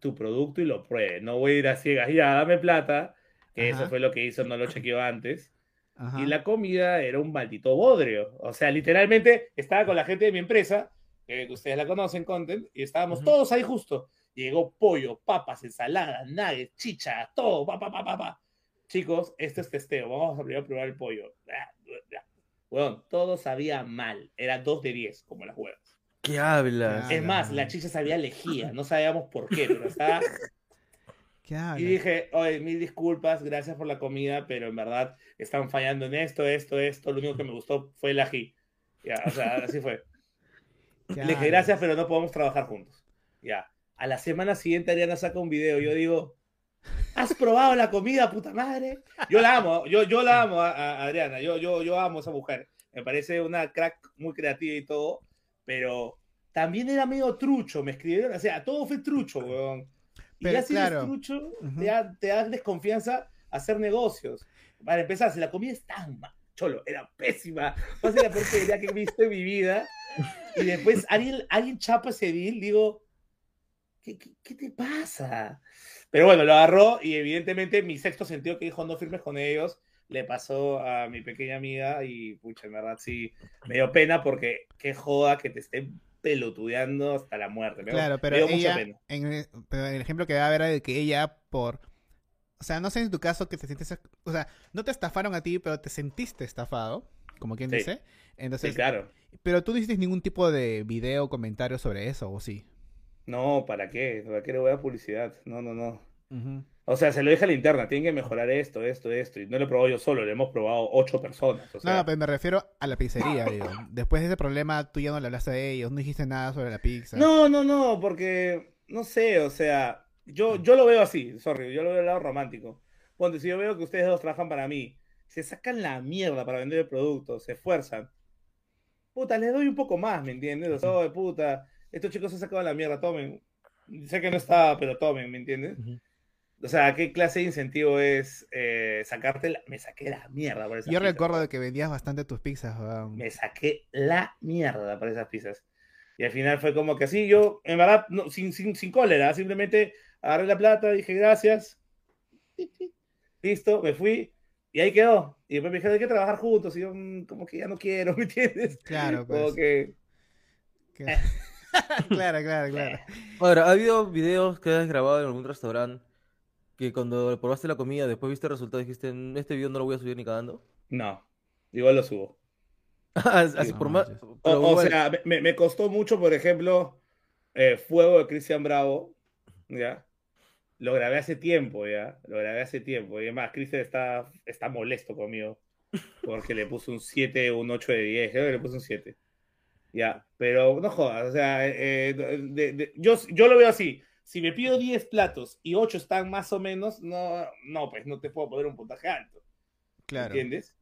tu producto y lo pruebe. No voy a ir a ciegas, ya, dame plata. Que Ajá. eso fue lo que hizo, no lo chequeó antes. Ajá. Y la comida era un maldito bodrio. O sea, literalmente estaba con la gente de mi empresa, que ustedes la conocen, Content, y estábamos Ujú. todos ahí justo. Llegó pollo, papas, ensaladas, nuggets, chicha, todo, pa, pa, pa, pa, pa. Chicos, esto es testeo. Vamos a primero probar el pollo. Bueno, todo sabía mal. Era 2 de 10, como las huevas. ¿Qué hablas? Es más, la chicha sabía lejía. No sabíamos por qué, pero estaba ¿Qué hablas? Y dije, oye, mil disculpas, gracias por la comida, pero en verdad están fallando en esto, esto, esto. Lo único que me gustó fue el ají. Ya, o sea, así fue. ¿Qué Le dije, gracias, pero no podemos trabajar juntos. Ya. A la semana siguiente Ariana saca un video. Yo digo, ¿has probado la comida, puta madre? Yo la amo, yo, yo la amo a, a Adriana. Yo, yo, yo amo a esa mujer. Me parece una crack muy creativa y todo, pero también era medio trucho. Me escribieron, o sea, todo fue trucho, weón. Y Pero ya si eres trucho, te, da, te da desconfianza hacer negocios. Para empezar, si la comida es tan mal, cholo, era pésima. Ser la peor que he visto en mi vida. Y después alguien, alguien chapa ese deal, digo, ¿qué, qué, qué te pasa? Pero bueno, lo agarró y evidentemente mi sexto sentido que dijo no firmes con ellos le pasó a mi pequeña amiga y pucha, en verdad sí, me dio pena porque qué joda que te estén pelotudeando hasta la muerte. Me dio- Claro, me pero dio mucha pena. en el, pero el ejemplo que daba era de que ella por, o sea, no sé en tu caso que te sientes, o sea, no te estafaron a ti, pero te sentiste estafado, como quien Sí. dice. Entonces, Sí, claro. pero tú no hiciste ningún tipo de video o comentario sobre eso, ¿o sí? No, ¿para qué? ¿Para qué le voy a publicidad? No, no, no. O sea, se lo dije a la interna, tienen que mejorar esto, esto, esto. Y no lo he probado yo solo, lo hemos probado ocho personas. O sea, No, pero me refiero a la pizzería, digo. Después de ese problema, tú ya no le hablaste a ellos, no dijiste nada sobre la pizza. no, no, no, porque no sé, o sea, yo, yo lo veo así, sorry, yo lo veo del lado romántico. Ponte, si yo veo que ustedes dos trabajan para mí, se sacan la mierda para vender el producto, se esfuerzan. Puta, les doy un poco más, ¿me entiendes? O sea, "Oye, puta, estos chicos se sacan la mierda, tomen. Sé que no está, pero tomen, ¿me entiendes? O sea, ¿qué clase de incentivo es eh, sacarte la... Me saqué la mierda por esas Yo pizzas, recuerdo de que vendías bastante tus pizzas, weón. Me saqué la mierda por esas pizzas. Y al final fue como que así, yo, en verdad, no, sin, sin, sin cólera, simplemente agarré la plata, dije gracias. Listo, me fui. Y ahí quedó. Y después me dijeron, hay que trabajar juntos. Y yo, "Mm, como que ya no quiero, ¿me entiendes? Claro, Como pues. que... que- claro, claro, claro. Ahora, ¿ha habido videos que has grabado en algún restaurante que cuando probaste la comida, después viste el resultado dijiste, "Mm, este video no lo voy a subir ni cagando? No, igual lo subo. Así No por más... manches. O, sea, me costó mucho, por ejemplo, eh, Fuego de Cristian Bravo, ¿ya? Lo grabé hace tiempo, ¿ya? Lo grabé hace tiempo. Y además, Cristian está, está molesto conmigo porque le puse un 7 o un 8 de 10. Creo que le puse un 7. Ya, pero no jodas, o sea, eh, de- de- yo, yo lo veo así. Si me pido 10 platos y 8 están más o menos, no, no, pues no te puedo poner un puntaje alto. Claro. ¿Entiendes?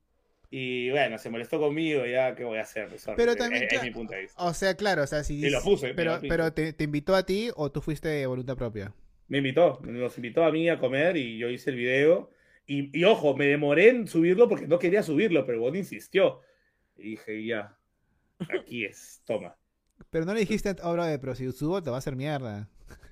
Y bueno, se molestó conmigo, ya, ¿qué voy a hacer? Pues, sorry, Pero es- también, es, claro, mi punto de vista. O sea, claro, o sea, si... Y lo puse, Pero, lo puse. pero te, te invitó a ti o tú fuiste de voluntad propia. Me invitó, nos invitó a mí a comer y yo hice el video. Y, y ojo, me demoré en subirlo porque no quería subirlo, pero Bon insistió. Y dije, ya, aquí es, toma. Pero no le dijiste, oh, brother, pero si subo te va a hacer mierda.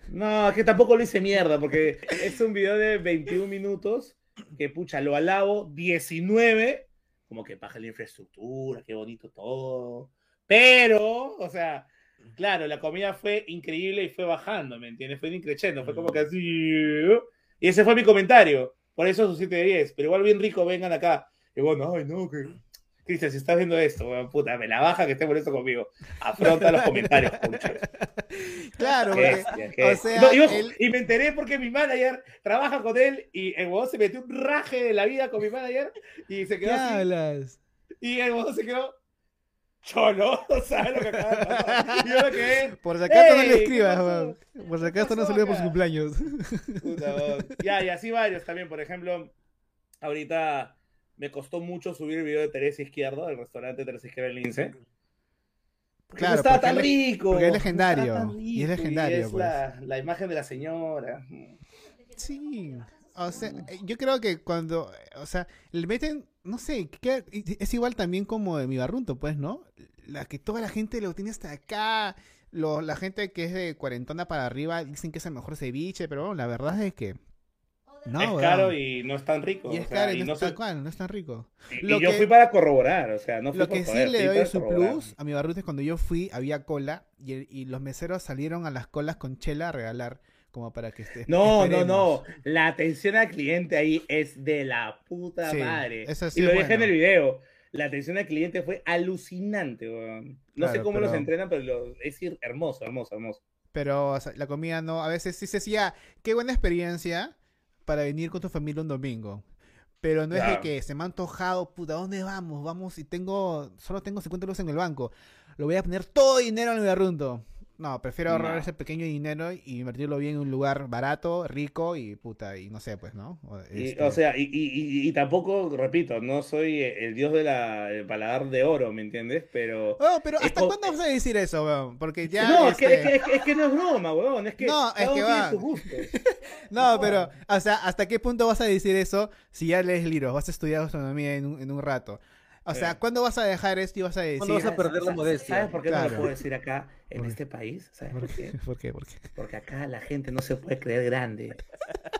No, es que tampoco lo hice mierda, porque es un video de 21 minutos que, pucha, lo alabo 19, como que baja la infraestructura, qué bonito todo. Pero, o sea, claro, la comida fue increíble y fue bajando, ¿me entiendes? Fue increciendo, fue como que así. Y ese fue mi comentario. Por eso su 7 de 10. Pero igual bien rico, vengan acá. Y bueno, ay, no, que. Cristian, si estás viendo esto, weón, puta, me la baja que esté molesto conmigo. Afronta los comentarios, pucha. Claro, Qué qué o sea, No, y, ojo, él- y me enteré porque mi manager trabaja con él y el huevón se metió un raje de la vida con mi manager y se ¿qué quedó así. hablas? Y el huevón se quedó cholo, ¿sabes lo que acaba de pasar? Y yo me quedé, Por si acaso no le ¿qué escribas, weón. Por si acaso no salió por su cumpleaños. puta, huevón. Ya, y así varios también. Por ejemplo, ahorita me costó mucho subir el video de Teresa Izquierdo, del restaurante Teresa Izquierdo en Lince. Porque Claro, no estaba porque tan rico. porque es no legendario, tan y es rico, legendario, es pues. la, la imagen de la señora. Sí, o sea, eh, yo creo que cuando, o sea, le meten, no sé, que- es igual también como de mi barrunto, pues, ¿no? La que toda la gente lo tiene hasta acá, lo- la gente que es de cuarentona para arriba dicen que es el mejor ceviche, pero bueno, la verdad es que no, es weón. caro y no es tan rico. Y o es sea, caro y y no, no es cual, no es tan rico. y- Lo y yo que- fui para corroborar, o sea, no fui Lo por que sí joder, le doy su plus a mi barrunto es cuando yo fui, había cola y, y los meseros salieron a las colas con chela a regalar, como para que esté. No, no, esperemos. no. La atención al cliente ahí es de la puta Sí, madre. eso sí y lo es dejé en el video. La atención al cliente fue alucinante, weón. No sé cómo los entrenan, pero lo- es hermoso, hermoso, hermoso. Pero o sea, la comida no, a veces sí se decía, qué buena experiencia para venir con tu familia un domingo. Pero no es de que se me ha antojado, puta, ¿dónde vamos? Vamos y tengo, solo tengo 50 euros en el banco. Lo voy a poner todo dinero en el barrunto. No, prefiero ahorrar ese pequeño dinero y invertirlo bien en un lugar barato, rico y puta, y no sé, pues, ¿no? O, Y, este, O sea, y, y- y- tampoco, repito, no soy el dios del paladar de oro, ¿me entiendes? Pero. Oh, pero ¿hasta cuándo vas a decir eso, weón? Porque ya. no, es, que, este, es, que, es, que, es que no es broma, weón. Es que No, es que va. No, No. pero, o sea, ¿hasta qué punto vas a decir eso si ya lees libros, vas a estudiar astronomía en un, en un rato? O sea, Eh. ¿cuándo vas a dejar esto y vas a decir... ¿Cuándo vas a perder la ¿Sabes- modestia? ¿Sabes por qué no lo puedo decir acá, en este país? ¿Sabes ¿Por qué? ¿Por qué? ¿Por qué? Porque acá la gente no se puede creer grande.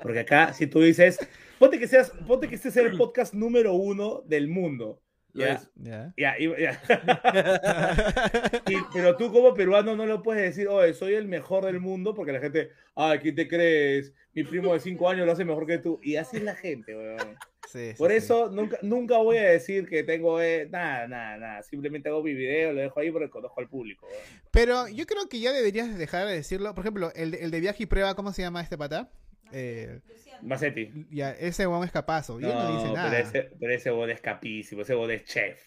Porque acá, si tú dices, ponte que seas, ponte que este sea el podcast número uno del mundo. Lo ¿ya? es. Ya. Ya, y- ya. Y- pero tú como peruano no lo puedes decir, oye, soy el mejor del mundo, porque la gente, ay, ¿quién te crees? Mi primo de cinco años lo hace mejor que tú. Y así es la gente, weón. Sí, sí, Por sí. eso nunca, nunca voy a decir que tengo, eh, nada, nada, nada. Simplemente hago mi video, lo dejo ahí porque conozco al público. weón. Pero yo creo que ya deberías dejar de decirlo. Por ejemplo, el, el de viaje y prueba, ¿cómo se llama este pata? Eh, Macetti. ya, ese weón es capazo. Y él no dice nada. Pero ese, pero ese es capísimo, ese bot es chef.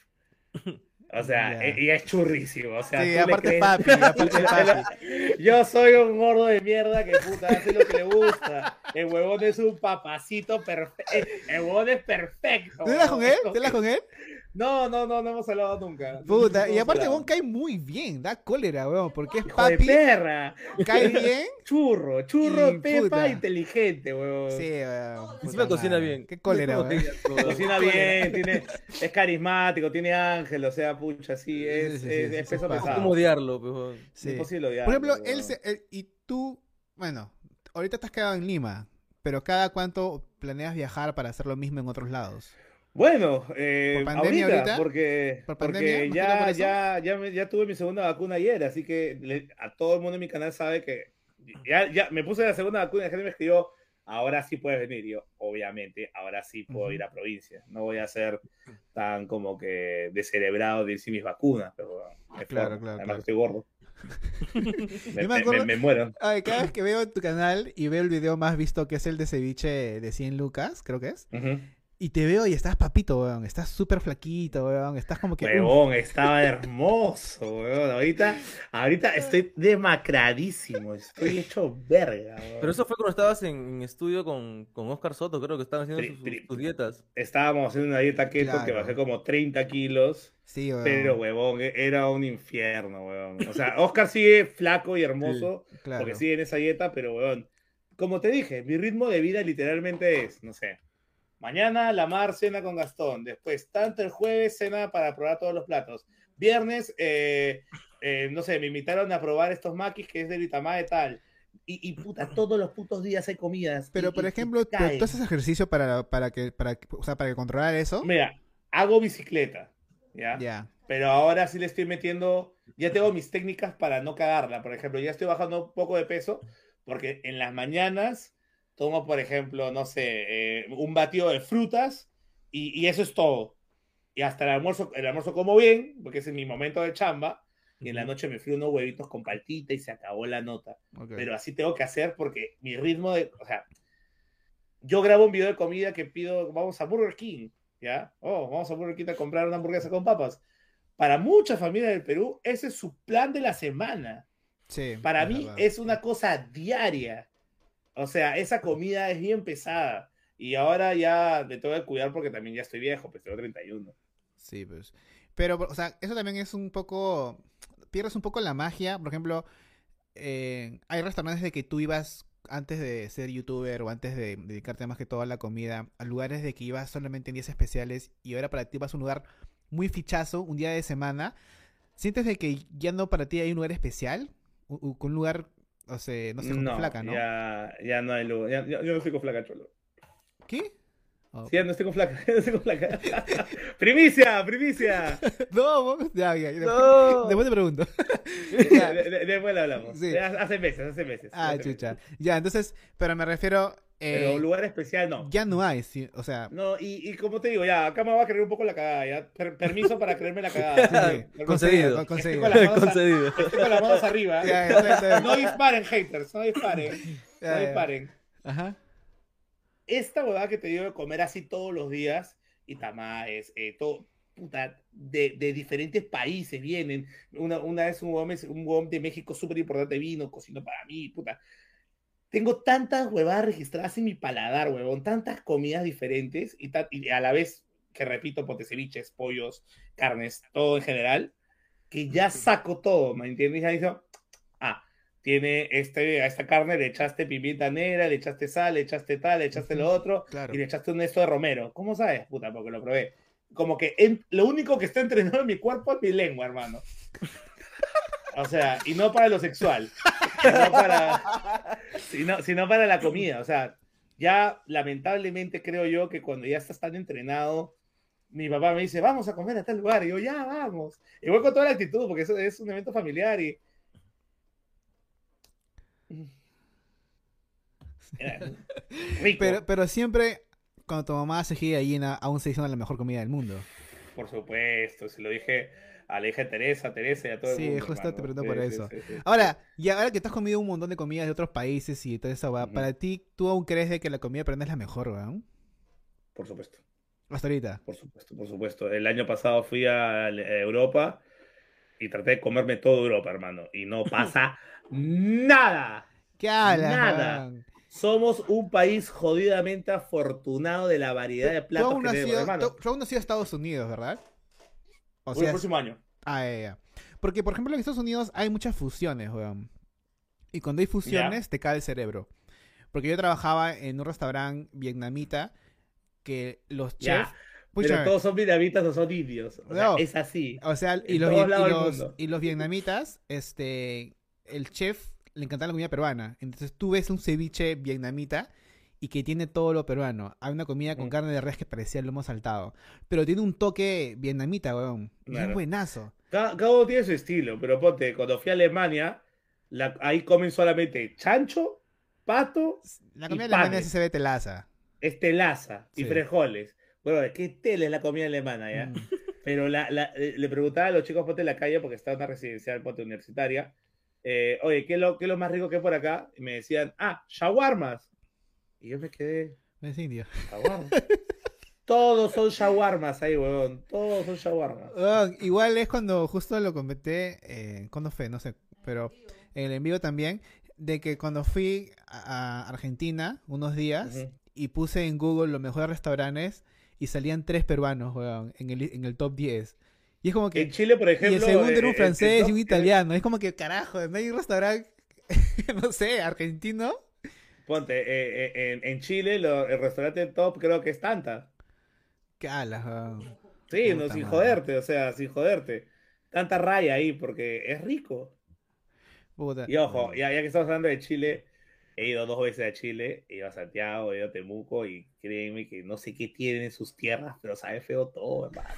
O sea, e- y es churrísimo. O sea, Sí, aparte crees- papi, aparte papi. Yo soy un gordo de mierda que puta hace lo que le gusta. El huevón es un papacito perfecto. El huevón es perfecto. ¿Te das con él? ¿Te das con él? No, no, no, no hemos hablado nunca. Puta, No y aparte weón cae muy bien, da cólera, weón, porque es Hijo de papi, perra. cae bien. Churro, churro, Y pepa, puta. inteligente, huevón. Sí, weón. Encima cocina bien. Qué cólera, Como weón. Cocina bien, tiene, es carismático, tiene ángel, o sea, pucha, sí, es, Sí, sí, sí, es, sí, es peso pesado. ¿Cómo odiarlo? Pues, Sí. Imposible odiarlo, Por ejemplo, weón. él, se- él- y tú, bueno, ahorita has quedado en Lima, pero cada cuánto planeas viajar para hacer lo mismo en otros lados. Bueno, eh, ¿Por pandemia ahorita, ahorita? porque, porque ¿Más que todo por ya, ya, ya, me- ya tuve mi segunda vacuna ayer, así que le- a todo el mundo en mi canal sabe que ya, ya me puse la segunda vacuna y la gente me escribió, ahora sí puedes venir. Y yo, obviamente, ahora sí puedo ir a provincia. No voy a ser tan como que descerebrado de decir mis vacunas, pero Claro, formo. claro, Además claro. estoy gordo. me, Yo me me- acuerdo- me- me muero. Ay, cada vez que veo tu canal y veo el video más visto que es el de ceviche de 100 lucas, creo que es, Ujú. Y te veo y estás papito, weón, estás súper flaquito, weón, estás como que... uf, Huevón, estaba hermoso, huevón. Ahorita, ahorita estoy demacradísimo, estoy hecho verga, huevón. Pero eso fue cuando estabas en, en estudio con, con Oscar Soto, creo que estaban haciendo Tri- sus, tri- sus dietas. Estábamos haciendo una dieta keto que Claro. bajé como 30 kilos, sí, weón, pero huevón, e- era un infierno, huevón. O sea, Oscar sigue flaco y hermoso claro. porque sigue en esa dieta, pero huevón, como te dije, mi ritmo de vida literalmente es, no sé, mañana la mar cena con Gastón, después tanto el jueves cena para probar todos los platos, viernes, eh, eh, no sé, me invitaron a probar estos maquis que es de Vitamá de tal. Y, y, puta, todos los putos días hay comidas. Pero, y- por ejemplo, ¿tú, haces ejercicio para, para, que, para, o sea, para controlar eso? Mira, hago bicicleta, ¿ya? Ya. Pero ahora sí le estoy metiendo, ya tengo mis técnicas para no cagarla. Por ejemplo, ya estoy bajando un poco de peso porque en las mañanas tomo, por ejemplo, no sé, eh, un batido de frutas y, y eso es todo. Y hasta el almuerzo, el almuerzo como bien, porque ese es mi momento de chamba. Y en la noche me frío unos huevitos con paltita y se acabó la nota. ok. Pero así tengo que hacer porque mi ritmo de, o sea, yo grabo un video de comida que pido, vamos a Burger King, ¿ya? Oh, vamos a Burger King a comprar una hamburguesa con papas. Para muchas familias del Perú, ese es su plan de la semana. Sí, Para mí verdad. es una cosa diaria. O sea, esa comida es bien pesada. Y ahora ya me tengo que cuidar porque también ya estoy viejo, pues tengo 31. Sí, pues. Pero, o sea, eso también es un poco. Pierdes un poco la magia. Por ejemplo, eh, hay restaurantes de que tú ibas antes de ser youtuber o antes de dedicarte más que todo a la comida, a lugares de que ibas solamente en días especiales y ahora para ti vas a un lugar muy fichazo, un día de semana. ¿Sientes de que ya no para ti hay un lugar especial? Un lugar, o sea, no con tu flaca, ¿no? Ya, ya no hay lugar. Ya- yo no estoy con flaca, cholo. ¿Qué? Oh. Sí, ya no estoy con flaca. no estoy con flaca. primicia, primicia. No, ya, ya, No. Después te pregunto. De- de- después lo hablamos. Sí. Hace meses, hace meses. Ah, hace chucha. meses. Ya, entonces, pero me refiero. Eh, Pero lugar especial no. ya no hay, sí, o sea. No, y, y como te digo, ya, acá me va a creer un poco la cagada, ya. Per- permiso para creerme la cagada. sí, Porque Concedido. con- concedido. Estoy con las manos, a- Concedido. estoy con las manos arriba. No disparen, haters, no disparen. Ya, No ya. disparen. Ajá. Esta huevada que te digo de comer así todos los días, y tamales, eh, todo, puta, de, de diferentes países vienen. Una, una vez un huevón, un huevón de México súper importante vino, cocinó para mí, puta. Tengo tantas huevadas registradas en mi paladar, huevón, tantas comidas diferentes y, y a la vez, que repito, pote ceviches, pollos, carnes, todo en general, que ya saco todo, ¿me entiendes? Ya digo, ah, tiene este, a esta carne le echaste pimienta negra, le echaste sal, le echaste tal, le echaste lo otro, Claro. y le echaste un esto de romero. ¿Cómo sabes? Puta, porque lo probé. Como que en- lo único que está entrenado en mi cuerpo es mi lengua, hermano. O sea, y no para lo sexual, sino para, sino, sino para la comida. O sea, ya lamentablemente creo yo que cuando ya estás tan entrenado, mi papá me dice, vamos a comer a tal lugar. Y yo, ya, vamos. Y voy con toda la actitud, porque eso es un evento familiar y... Rico. Pero, pero siempre, cuando tu mamá hace gira gallina, aún se hizo la mejor comida del mundo. Por supuesto, se lo dije a hija de Teresa, Teresa y a todo el Sí, mundo. justo te pregunto por Sí, sí, eso. sí, sí. Ahora, y ahora que te has comido un montón de comidas de otros países y toda esa va, para ti, ¿tú aún crees de que la comida peruana es la mejor, weón? Por supuesto, Hasta ahorita. por supuesto, por supuesto. El año pasado fui a a Europa y traté de comerme toda Europa, hermano. Y no pasa nada. ¿Qué hablas, Nada. Somos un país jodidamente afortunado de la variedad de platos que tenemos, hermano. tú- tú aún no has ido a Estados Unidos, ¿verdad? O Voy el sea, próximo año. Ah, ya, ya. Porque, por ejemplo, en Estados Unidos hay muchas fusiones, weón. Y cuando hay fusiones, te cae el cerebro. Porque yo trabajaba en un restaurante vietnamita que los Ya, chefs... Pero todos son vietnamitas o son indios. O sea, No. es así. o sea, y los, y, los, y los vietnamitas, este, el chef le encantaba la comida peruana. Entonces tú ves un ceviche vietnamita y que tiene todo lo peruano. Hay una comida con Mm. carne de res que parecía lomo saltado. Pero tiene un toque vietnamita, weón. Y es Claro. buenazo. Cada, cada uno tiene su estilo, pero ponte, cuando fui a Alemania, la- ahí comen solamente chancho, pato, La Y comida alemana panes. se ve telaza. estelaza y Sí. frijoles. Bueno, qué tela es la comida alemana, ¿ya? Mm. Pero la, la- eh, le preguntaba a los chicos, ponte en la calle, porque estaba en una residencial, ponte universitaria, eh, oye, ¿qué es, lo, ¿qué es lo más rico que hay por acá? Y me decían, ah, shawarmas. Y yo me quedé, Es indio. Todos son shawarmas ahí, huevón. Todos son shawarmas. Ah, igual es cuando justo lo comenté, eh, cuando fue, no sé, pero en el envío también, de que cuando fui a Argentina unos días y puse en Google los mejores restaurantes y salían tres peruanos, weón, en el, en el top 10. Y es como que... En Chile, por Y ejemplo. el segundo eh, era un eh, francés y un italiano. Es como que, carajo, no hay un restaurante, no sé, argentino Ponte, eh, eh, en, en Chile lo- el restaurante top creo que es Tanta. Qué alas, weón. Sí, no, sin madre. joderte, o sea, sin joderte. Tanta raya ahí porque es rico. Puta. Y ojo, ya, ya que estamos hablando de Chile, he ido dos veces a Chile, he ido a Santiago, he ido a Temuco y créeme que no sé qué tienen en sus tierras, pero sabe feo todo, hermano.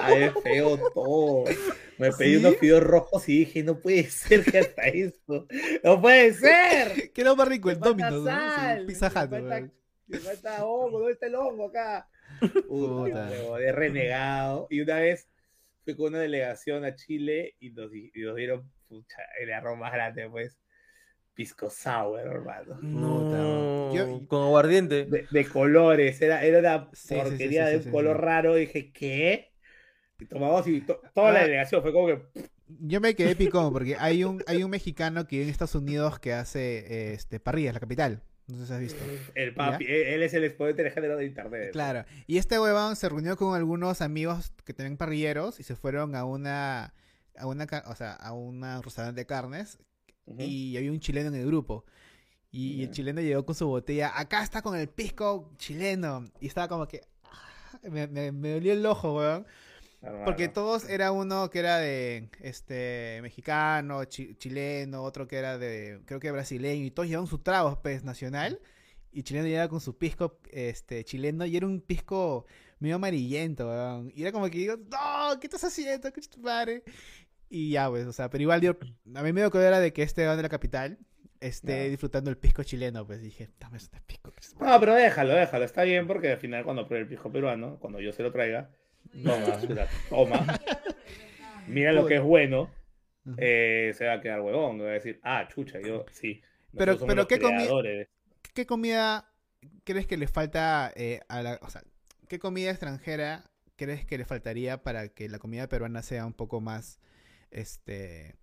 Sabe feo todo. Me pedí ¿Sí? unos fideos rojos y dije, no puede ser que hasta esto. ¡No puede ser! ¿Qué lo más rico? El Domino's, ¿no? Pizza Hut, falta- weón. Me falta hongo, ¿dónde está el hongo acá? Huevón, de renegado. Y una vez fui con una delegación a Chile y nos, y nos dieron pucha, el arroz más grande, pues. Pisco sour, hermano. No, Yo- con aguardiente. De, de colores, era, era una Sí, sí, sí, porquería sí, de un sí, color sí. raro. Y dije, ¿qué? Y tomamos y to- toda la Ah. delegación fue como que. Yo me quedé picón porque hay un, hay un mexicano que vive en Estados Unidos que hace eh, este, parrillas, la capital. No sé si has visto. El papi, él, él es el exponente de género de internet. Claro. Y este huevón se reunió con algunos amigos que tenían parrilleros y se fueron a una a una o sea, a un restaurante de carnes Ujú. y había un chileno en el grupo. Y el Ya. chileno llegó con su botella, acá está con el pisco chileno. Y estaba como que ah, me, me, me dolió el ojo, weón. Hermano. Porque todos era uno que era de este mexicano, chi- chileno, otro que era de creo que brasileño y todos llevaban su trago pues nacional y chileno llegaba con su pisco este chileno y era un pisco medio amarillento, weón. Y era como que digo, "No, ¿qué estás haciendo? ¿Qué madre?" Y ya pues, o sea, pero igual yo a mí me dio que era de que este de la capital esté disfrutando el pisco chileno, pues dije, dame este pisco. No, pero déjalo, déjalo. Está bien porque al final cuando pruebe el pisco peruano, cuando yo se lo traiga, toma, mira, toma. Mira lo que es bueno. Eh, se va a quedar huevón. Va a decir, ah, chucha, yo sí. Pero- pero ¿qué comi- creadores. ¿Qué comida crees que le falta eh, a la... O sea, ¿qué comida extranjera crees que le faltaría para que la comida peruana sea un poco más, este,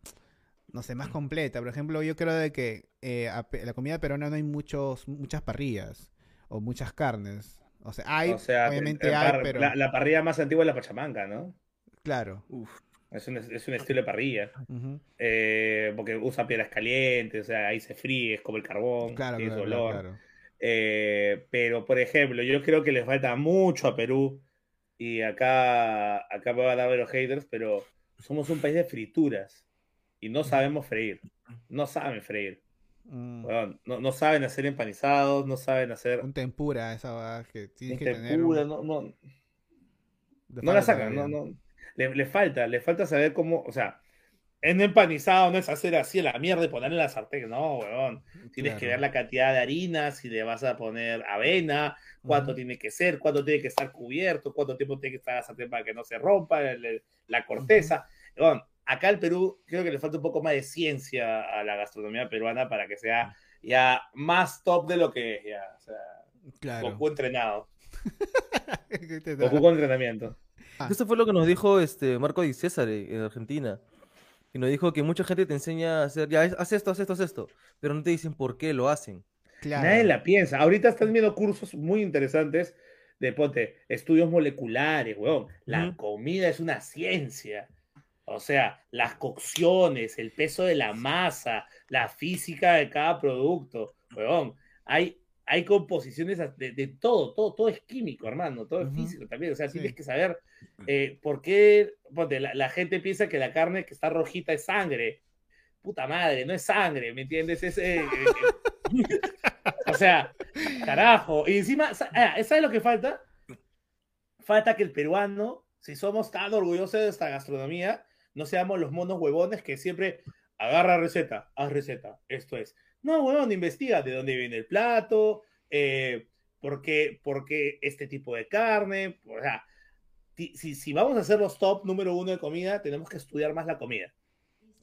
no sé, más completa? Por ejemplo, yo creo de que eh, a la comida peruana no hay muchos, muchas parrillas o muchas carnes. O sea, hay, o sea, obviamente la, hay, par- pero... la, la parrilla más antigua es la pachamanca, ¿no? Claro. Es un, es un estilo de parrilla. Eh, porque usa piedras calientes, o sea, ahí se fríe, es como el carbón, Claro, tiene claro, olor. claro. Eh, pero, por ejemplo, yo creo que les falta mucho a Perú. Y acá, acá me van a dar los haters, pero somos un país de frituras. Y no sabemos freír. No saben freír. Mm, no, no saben hacer empanizados, no saben hacer Un tempura, esa va que tienes que tener tempura, un- no, no, no la sacan, no, no. Le, le falta, le falta saber cómo, o sea, en empanizado no es hacer así a la mierda y ponerle en la sartén, no, weón. Tienes que ver la cantidad de harina, si le vas a poner avena, cuánto tiene que ser, cuánto tiene que estar cubierto, cuánto tiempo tiene que estar la sartén para que no se rompa el- el- la corteza. Weón, acá el Perú creo que le falta un poco más de ciencia a la gastronomía peruana para que sea ya más top de lo que es, ya, o sea, Claro. Goku entrenado, ¿Qué te Goku con entrenamiento. Ah. Eso fue lo que nos dijo este Marco Di César en Argentina. Y nos dijo que mucha gente te enseña a hacer, ya, haz esto, haz esto, haz esto. Pero no te dicen por qué lo hacen. Claro. Nadie la piensa. Ahorita están viendo cursos muy interesantes de ponte, estudios moleculares, weón. La comida es una ciencia. O sea, las cocciones, el peso de la masa, la física de cada producto, weón. Hay, hay composiciones de, de todo, todo, todo es químico, hermano, todo es físico también. O sea, Sí. tienes que saber eh, por qué, ponte, la, la gente piensa que la carne que está rojita es sangre. Puta madre, no es sangre, ¿me entiendes? Es, eh, eh, o sea, carajo. Y encima, ah, ¿sabes lo que falta? Falta que el peruano, si somos tan orgullosos de esta gastronomía, no seamos los monos huevones que siempre agarra receta, haz receta, esto es. No, huevón, investiga de dónde viene el plato, eh, por, qué, por qué este tipo de carne. O sea, si, si vamos a ser los top número uno de comida, tenemos que estudiar más la comida.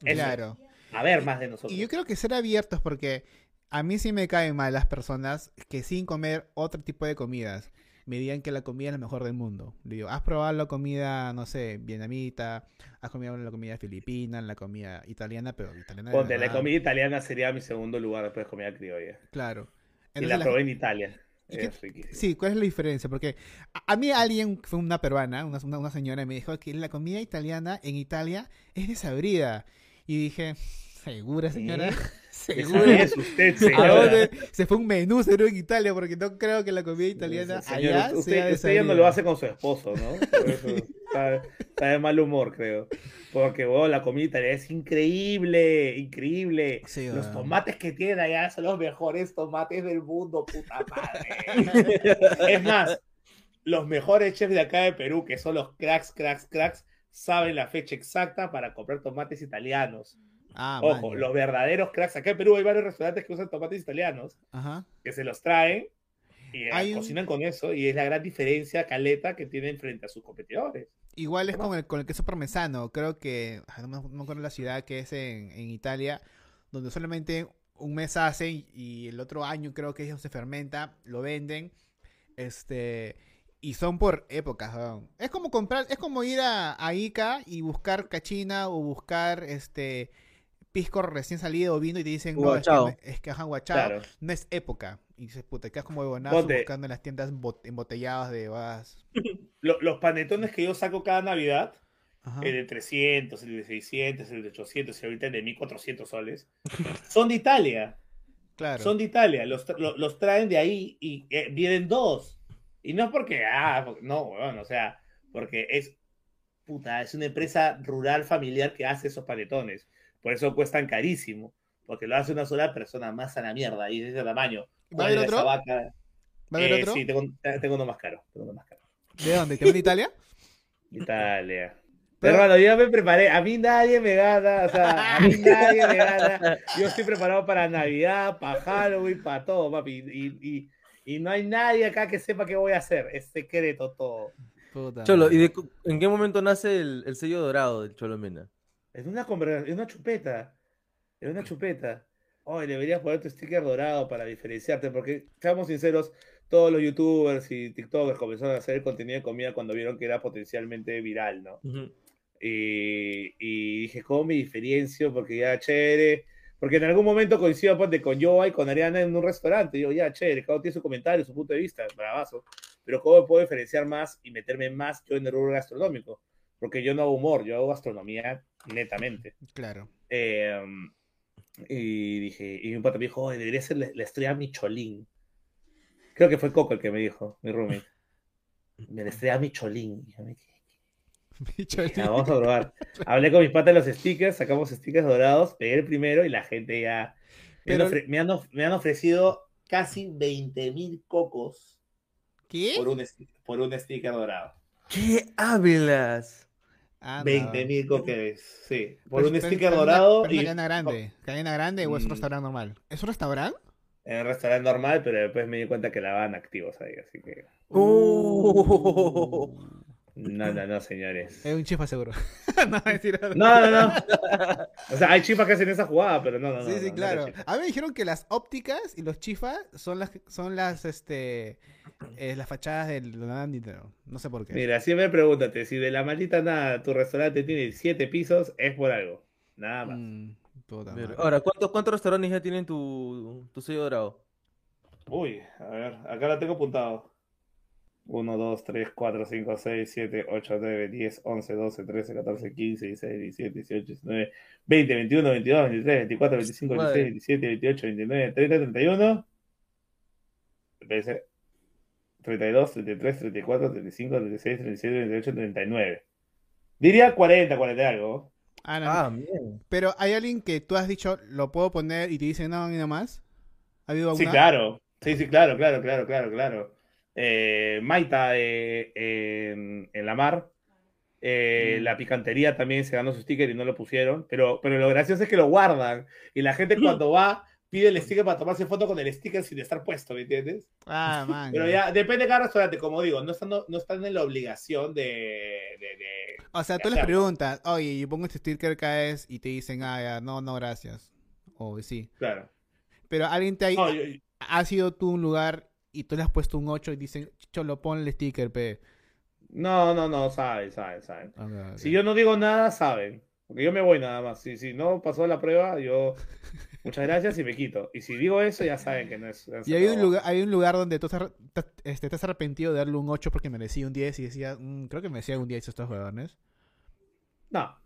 Eso. Claro. A ver más de nosotros. Y yo creo que ser abiertos porque a mí sí me caen mal las personas que sin comer otro tipo de comidas me digan que la comida es la mejor del mundo. Le digo, ¿has probado la comida, no sé, vietnamita? ¿Has comido la comida filipina, la comida italiana? Pero italiana Ponte, la comida italiana sería mi segundo lugar después de comida criolla. Claro. Y Entonces la la- probé en Italia. ¿Y riquísimo. Sí, ¿cuál es la diferencia? Porque a, a mí alguien, fue una peruana, una, una, una señora, me dijo que la comida italiana en Italia es desabrida. Y dije, ¿Segura, señora? ¿Eh? ¿Segura? ¿Qué es usted, ¿A señora? Se fue un menú cero en Italia porque no creo que la comida italiana allá sea usted, de usted ya no lo hace con su esposo, ¿no? Por eso está, está de mal humor, creo. Porque, bueno, la comida italiana es increíble, increíble. Sí, los tomates que tienen allá son los mejores tomates del mundo, puta madre. es más, los mejores chefs de acá de Perú, que son los cracks, cracks, cracks, saben la fecha exacta para comprar tomates italianos. Ah, Ojo, man, los verdaderos cracks. Acá en Perú hay varios restaurantes que usan tomates italianos Ajá. que se los traen y eh, un- cocinan con eso y es la gran diferencia caleta que tienen frente a sus competidores. Igual es con el, con el queso parmesano. Creo que. ah, No me, no me acuerdo la ciudad que es en, en Italia. Donde solamente un mes hacen y el otro año creo que se fermenta. Lo venden. Este. Y son por épocas. weón. Es como comprar. Es como ir a, a Ica y buscar cachina o buscar este. Pisco recién salido o vino y te dicen. No, es que, es que ajá, guachao, Claro. no es época. Y dices, puta, quedas como huevonazo buscando en las tiendas bot- embotelladas de vas. Lo- los panetones que yo saco cada Navidad, Ajá. el de 300, el de 600, el de 800 y ahorita el de 1400 soles, son de Italia. Claro. Son de Italia. Los, los traen de ahí y eh, vienen dos. Y no es porque, ah, porque- no, weón, o sea, porque es, puta, es una empresa rural familiar que hace esos panetones. Por eso cuestan carísimo. Porque lo hace una sola persona, más a la mierda, y de ese tamaño. ¿Va a haber otro? vaca. ¿Va a haber Eh, otro? Sí, tengo, tengo uno más caro. Tengo uno más caro. ¿De dónde? ¿Te ven de Italia? Italia. Pero- Hermano, yo ya me preparé. A mí nadie me gana. O sea, a mí nadie me gana. Yo estoy preparado para Navidad, para Halloween, para todo, papi. Y, y, y no hay nadie acá que sepa qué voy a hacer. Es secreto todo. Puta Cholo, madre. ¿y de en qué momento nace el, el sello dorado del Cholo Mena? Es una, conver- es una chupeta. Es una chupeta. Hoy deberías poner tu sticker dorado para diferenciarte, porque, seamos sinceros, todos los youtubers y tiktokers comenzaron a hacer contenido de comida cuando vieron que era potencialmente viral, ¿no? Y, y dije, ¿cómo me diferencio? Porque ya, chévere. Porque en algún momento coincido ponte, con Joa y con Ariana en un restaurante. Y digo, ya, chévere, cada uno tiene su comentario, su punto de vista, bravazo. Pero ¿cómo me puedo diferenciar más y meterme más yo en el rubro gastronómico? Porque yo no hago humor, yo hago gastronomía netamente. Claro. Eh, y dije, y mi pata me dijo, "Oye, debería ser la, la estrella Micholín. Creo que fue Coco el que me dijo, mi roommate. La estrella Micholín. Me ya, vamos a probar. Hablé con mis patas de los stickers, sacamos stickers dorados, pegué el primero y la gente ya. Me, Pero- han, me han of- me han ofrecido casi 20 mil cocos ¿Qué? por un, por un sticker dorado. ¿Qué hablas? Ah, no. 20 mil sí. Por Pero- un sticker pero dorado pero y cadena grande. ¿Cadena grande o es un Mm. restaurante normal? ¿Es un restaurante? en el restaurante normal, pero después me di cuenta que la van activos ahí, así que. Oh. No, no, no, señores. Es un chifa seguro. no, mentira. No, no, no. O sea, hay chifas que hacen esa jugada, pero no, no, no. Sí, sí, no, claro. A mí me dijeron que las ópticas y los chifas son las que- son las este eh, las fachadas del Nintendo. No sé por qué. Mira, siempre pregúntate, si de la maldita nada tu restaurante tiene siete pisos, es por algo. Nada más. Mm. Ahora, ¿cuántos, ¿cuántos restaurantes ya tienen tu, tu sello dorado? Uy, a ver, acá la tengo apuntado. 1, 2, 3, 4, 5, 6, 7, 8, 9, 10, 11, 12, 13, 14, 15, 16, 17, 18, 19, 20, 21, 22, 23, 24, 25, 26, 27, 28, 29, 30, 31. Espérense. 32, 33, 34, 35, 36, 37, 38, 39. Diría 40, 40 y algo. Ah, no. Ah, bien. Pero hay alguien que tú has dicho, lo puedo poner y te dice no, ni nada más. ¿Ha habido Sí, alguna? claro. Sí, sí, claro, claro, claro, claro, claro. Eh, Maita eh, en, en la mar. Eh, Mm. La picantería también se ganó su sticker y no lo pusieron. Pero, pero lo gracioso es que lo guardan. Y la gente cuando va pide el sticker para tomarse foto con el sticker sin estar puesto, ¿me entiendes? Ah, man. Pero ya, depende de cada restaurante, como digo, no están, no, no están en la obligación de, de- de- O sea, de tú les preguntas, oye, yo pongo este sticker caes y te dicen, ah, ya, no, no, gracias. O sí. Claro. Pero alguien te ha, No, yo- ha sido tú un lugar y tú le has puesto un 8 y dicen, cholo, pon el sticker, pe. no, no, no, saben, saben, saben. Ok. Si yo no digo nada, saben. Porque yo me voy nada más. Si, si no pasó la prueba, yo muchas gracias y me quito. Y si digo eso, ya saben que no es. no es Y hay un lugar, hay un lugar donde tú estás, te, este, te has arrepentido de darle un 8 porque merecía un 10 y decía, "Mm, creo que merecía un 10 estos jugadores. No.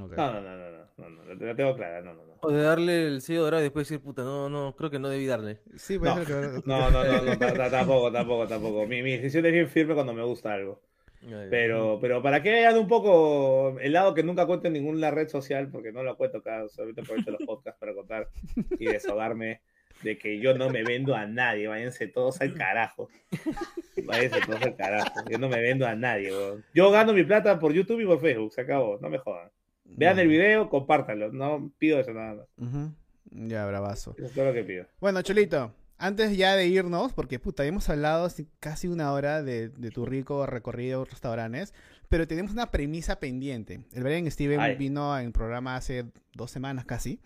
Ok. No, no, no, no, no, no, no, la tengo clara, no, no, no. O de darle el sello dorado y después decir, puta, no, no, creo que no debí darle. Sí, pues No. que- No, no, no, no, ta- ta- tampoco, tampoco, tampoco. Mi, mi decisión es bien firme cuando me gusta algo. Pero, pero para que vean un poco el lado que nunca cuento en ninguna red social, porque no lo cuento acá, solamente aprovecho los podcasts para contar y desahogarme de que yo no me vendo a nadie, váyanse todos al carajo. Váyanse todos al carajo. Yo no me vendo a nadie. Yo gano mi plata por YouTube y por Facebook, se acabó, no me jodan. Vean el video, compártanlo, no pido eso nada más. Ya, bravazo. Eso es todo lo que pido. Bueno, Cholito, antes ya de irnos, porque puta, hemos hablado casi una hora de, de tu rico recorrido restaurantes, pero tenemos una premisa pendiente. El Brian Steven Ay. vino en programa hace dos semanas casi,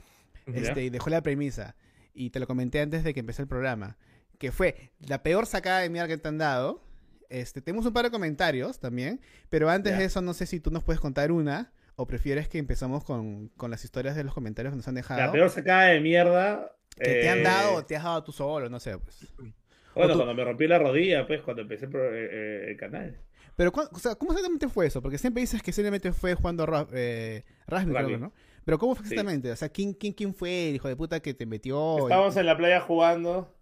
Ya. este, y dejó la premisa. Y te lo comenté antes de que empecé el programa, que fue la peor sacada de mierda que te han dado. Este, tenemos un par de comentarios también, pero antes Ya. de eso no sé si tú nos puedes contar una o prefieres que empezamos con, con las historias de los comentarios que nos han dejado. La peor sacada de mierda. que te han eh, dado o te has dado tú solo, no sé, pues. Bueno, tú- cuando me rompí la rodilla, pues, cuando empecé el eh, eh, el canal. Pero, o sea, ¿cómo exactamente fue eso? Porque siempre dices que simplemente fue jugando eh, creo que, ¿no? Pero ¿cómo fue Sí. exactamente? O sea, ¿quién, quién, quién fue el hijo de puta que te metió? Estábamos en la playa jugando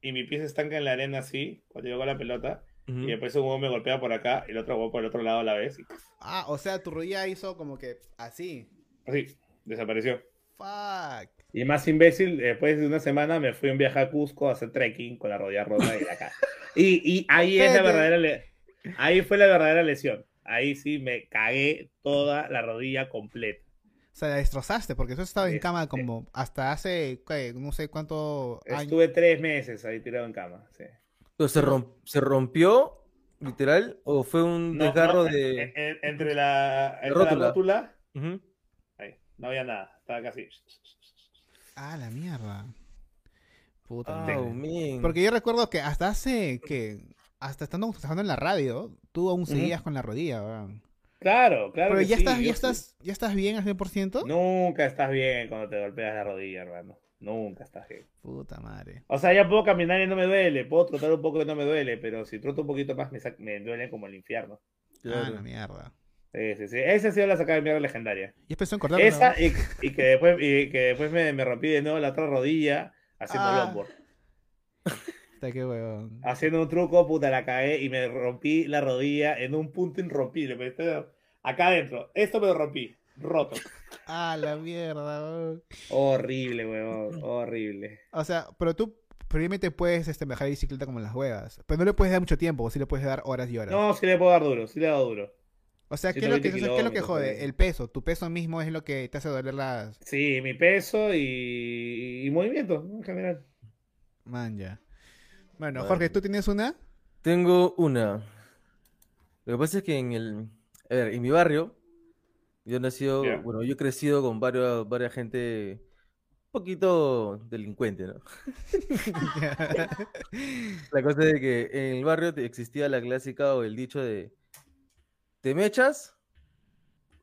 y mi pie se estanca en la arena así, cuando con la pelota. Y después un huevo me golpea por acá y el otro huevo por el otro lado a la vez. Y Ah, o sea, tu rodilla hizo como que así. así, desapareció. Fuck. Y más imbécil, después de una semana me fui a un viaje a Cusco a hacer trekking con la rodilla rota y cara. Y, y ahí es la verdadera le- ahí fue la verdadera lesión. Ahí sí me cagué toda la rodilla completa. O sea, la destrozaste, porque eso estaba en Este- cama como hasta hace, ¿qué? no sé cuánto años. Estuve tres meses ahí tirado en cama. sí. Pero se, rom- se rompió, literal, o fue un No, desgarro no, de. en- en- entre la, entre rótula. la rótula, Ujú. ahí, no había nada, estaba casi. Ah, la mierda. Puta Ah, man. Porque yo recuerdo que hasta hace que hasta estando trabajando en la radio, tú aún seguías con la rodilla, weón. Claro, claro. Pero que ya sí, estás, ya sí. estás, ya estás bien al 100%? Nunca estás bien cuando te golpeas la rodilla, hermano. Nunca estás bien. Puta madre. O sea, ya puedo caminar y no me duele, puedo trotar un poco y no me duele, pero si troto un poquito más me, sa- me duele como el infierno. Ah, Claro. la mierda. Sí, sí, sí. Esa ha sido la sacada de mierda legendaria. Y pensó en cortarlo. Esa y, y que después, y que después me, me rompí de nuevo la otra rodilla haciendo Ah. longboard. Puta, qué huevón. Haciendo un truco, puta, la cagué y me rompí la rodilla en un punto irrompible. pero acá adentro. Esto me lo rompí. Roto. Ah, la mierda, weón. Horrible, weón. Horrible. O sea, pero tú probablemente puedes este, manejar bicicleta como en las huevas. Pero no le puedes dar mucho tiempo, o sí le puedes dar horas y horas. No, sí le puedo dar duro, sí le he dado duro. o sea, ¿qué es, lo que, 120 ¿qué es lo que jode? El peso. Tu peso mismo es lo que te hace doler las... Sí, mi peso y, y movimiento en general. Man, ya. Bueno, Bueno. Jorge, ¿tú tienes una? Tengo una. Lo que pasa es que en el. A ver, en mi barrio, yo he nacido. Bueno, yo he crecido con varios, varias gente. Un poquito delincuente, ¿no? La cosa es de que en el barrio existía la clásica o el dicho de. ¿Te mechas?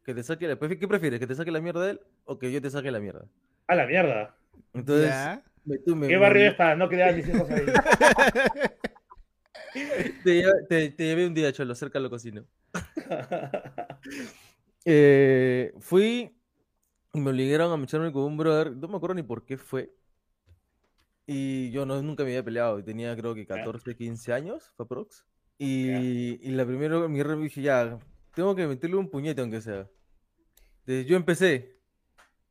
Que te saque la. ¿Qué prefieres? ¿Que te saque la mierda él o que yo te saque la mierda? A la mierda. Entonces. Me- tú me- ¿Qué me- barrio es para no quedar mis hijos ahí? Te, te- te llevé un día, Cholo, cerca lo cocino. Eh, fui y me obligaron a mecharme con un brother, no me acuerdo ni por qué fue. Y yo no, nunca me había peleado, y tenía creo que 14, 15 años, fue aprox. Y, y la primera, mi re dije, ya, tengo que meterle un puñete aunque sea. Entonces yo empecé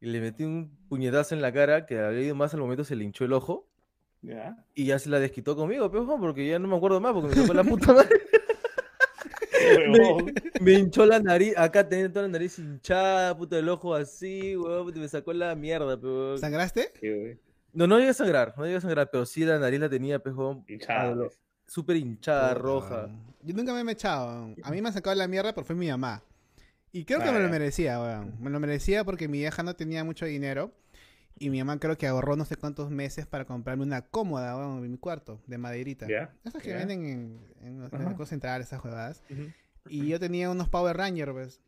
y le metí un puñetazo en la cara que había ido más al momento se le hinchó el ojo y ya se la desquitó conmigo, pero porque ya no me acuerdo más porque me tocó la puta madre. Me hinchó la nariz, acá tenía toda la nariz hinchada, puta el ojo así, weón, me sacó la mierda, pero... ¿Sangraste? Sí. No, no llegué a sangrar, no llegué a sangrar, pero sí la nariz la tenía, weón, Hinchada, súper hinchada, Puta, roja. Yo nunca me he mechado. A mí me han sacado la mierda, pero fue mi mamá. Y creo que me lo merecía, weón. Me lo merecía porque mi vieja no tenía mucho dinero. Y mi mamá creo que ahorró no sé cuántos meses para comprarme una cómoda, weón, en mi cuarto, de maderita. Ya. Esas que venden en, en los mercados centrales, esas jugadas. Ujú. Y yo tenía unos Power Rangers, pues.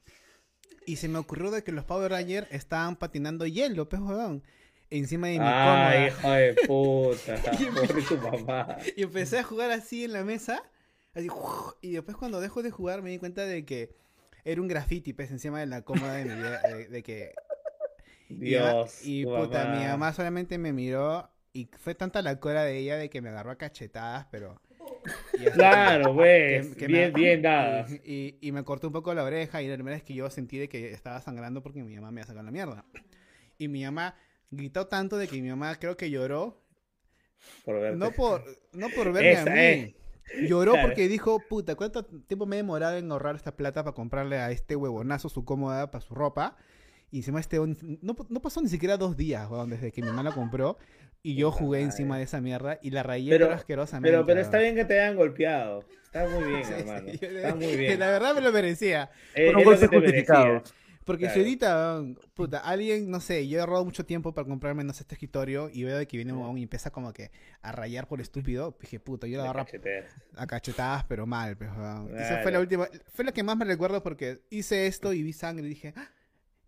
Y se me ocurrió de que los Power Rangers estaban patinando hielo, pues, weón. Encima de mi Ay, cómoda. hijo de puta. Pobre tu mamá. Y empecé a jugar así en la mesa. Así, y después cuando dejo de jugar me di cuenta de que era un graffiti, pues, encima de la cómoda de mi vida, de, de que... Dios. Y, puta, mi mamá solamente me miró y fue tanta la cora de ella de que me agarró a cachetadas, pero... Claro, pues. que me- bien, bien dadas. Y, y- y me cortó un poco la oreja y la primera vez que yo sentí de que estaba sangrando porque mi mamá me había sacado la mierda. Y mi mamá gritó tanto de que mi mamá creo que lloró, Por verte. no por, no por verme Esa, a mí. eh. Lloró Claro. porque dijo, puta, ¿cuánto tiempo me he demorado en ahorrar esta plata para comprarle a este huevonazo su cómoda para su ropa? Y encima este, no, no pasó ni siquiera dos días, weón, desde que mi mamá la compró. Y yo jugué madre. encima de esa mierda y la rayé Pero- pero, asquerosamente. Pero, pero está bien que te hayan golpeado. Está muy bien, Sí, sí, hermano. yo- Está muy bien. La verdad me lo merecía. Eh, te justificados. merecía. Porque Claro. si ahorita, weón, puta, alguien, no sé, yo he ahorrado mucho tiempo para comprarme, no sé, este escritorio y veo de que viene un huevón y empieza como que a rayar por estúpido, dije, puta, yo lo agarro a cachetadas, pero mal, pues, weón. Esa fue Claro. la última, fue lo que más me recuerdo porque hice esto y vi sangre y dije, "Ah".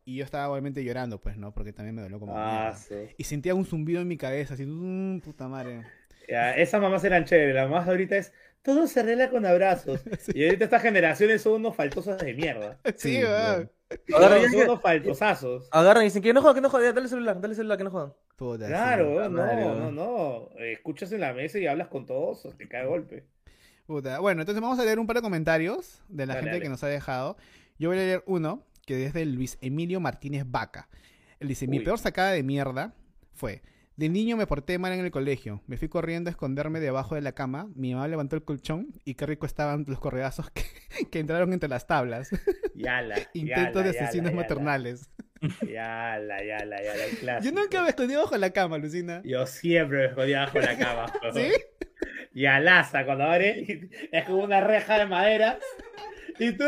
Y yo estaba obviamente llorando, pues, ¿no? Porque también me dolió como Ah, mierda. sí. Y sentía un zumbido en mi cabeza, así, "Mm, puta madre. Ya, esas mamás eran chéveres. La mamá ahorita es todo se arregla con abrazos. Y ahorita estas generaciones son unos faltosos de mierda. Sí, Sí, weón. Agarran son unos faltosazos. agarran y dicen que no juegan, que no juegan, ya, dale el celular, dale el celular, que no juegan. Puta, sí. Claro, no, madre, no, no. Escuchas en la mesa y hablas con todos, te cae golpe. Puta. Bueno, entonces vamos a leer un par de comentarios de la Dale, gente dale. que nos ha dejado. Yo voy a leer uno, que es de Luis Emilio Martínez Vaca. Él dice, mi peor sacada de mierda fue, de niño me porté mal en el colegio, me fui corriendo a esconderme debajo de la cama, mi mamá levantó el colchón y qué rico estaban los correazos que, que entraron entre las tablas. Yala. Intentos de yala, asesinos yala, maternales. Yala, yala, yala, el Yo clásico. nunca me escondí bajo la cama, Lucina. Yo siempre me escondía bajo la cama. ¿Sí? Y alaza cuando abre, es como una reja de madera. Y tú.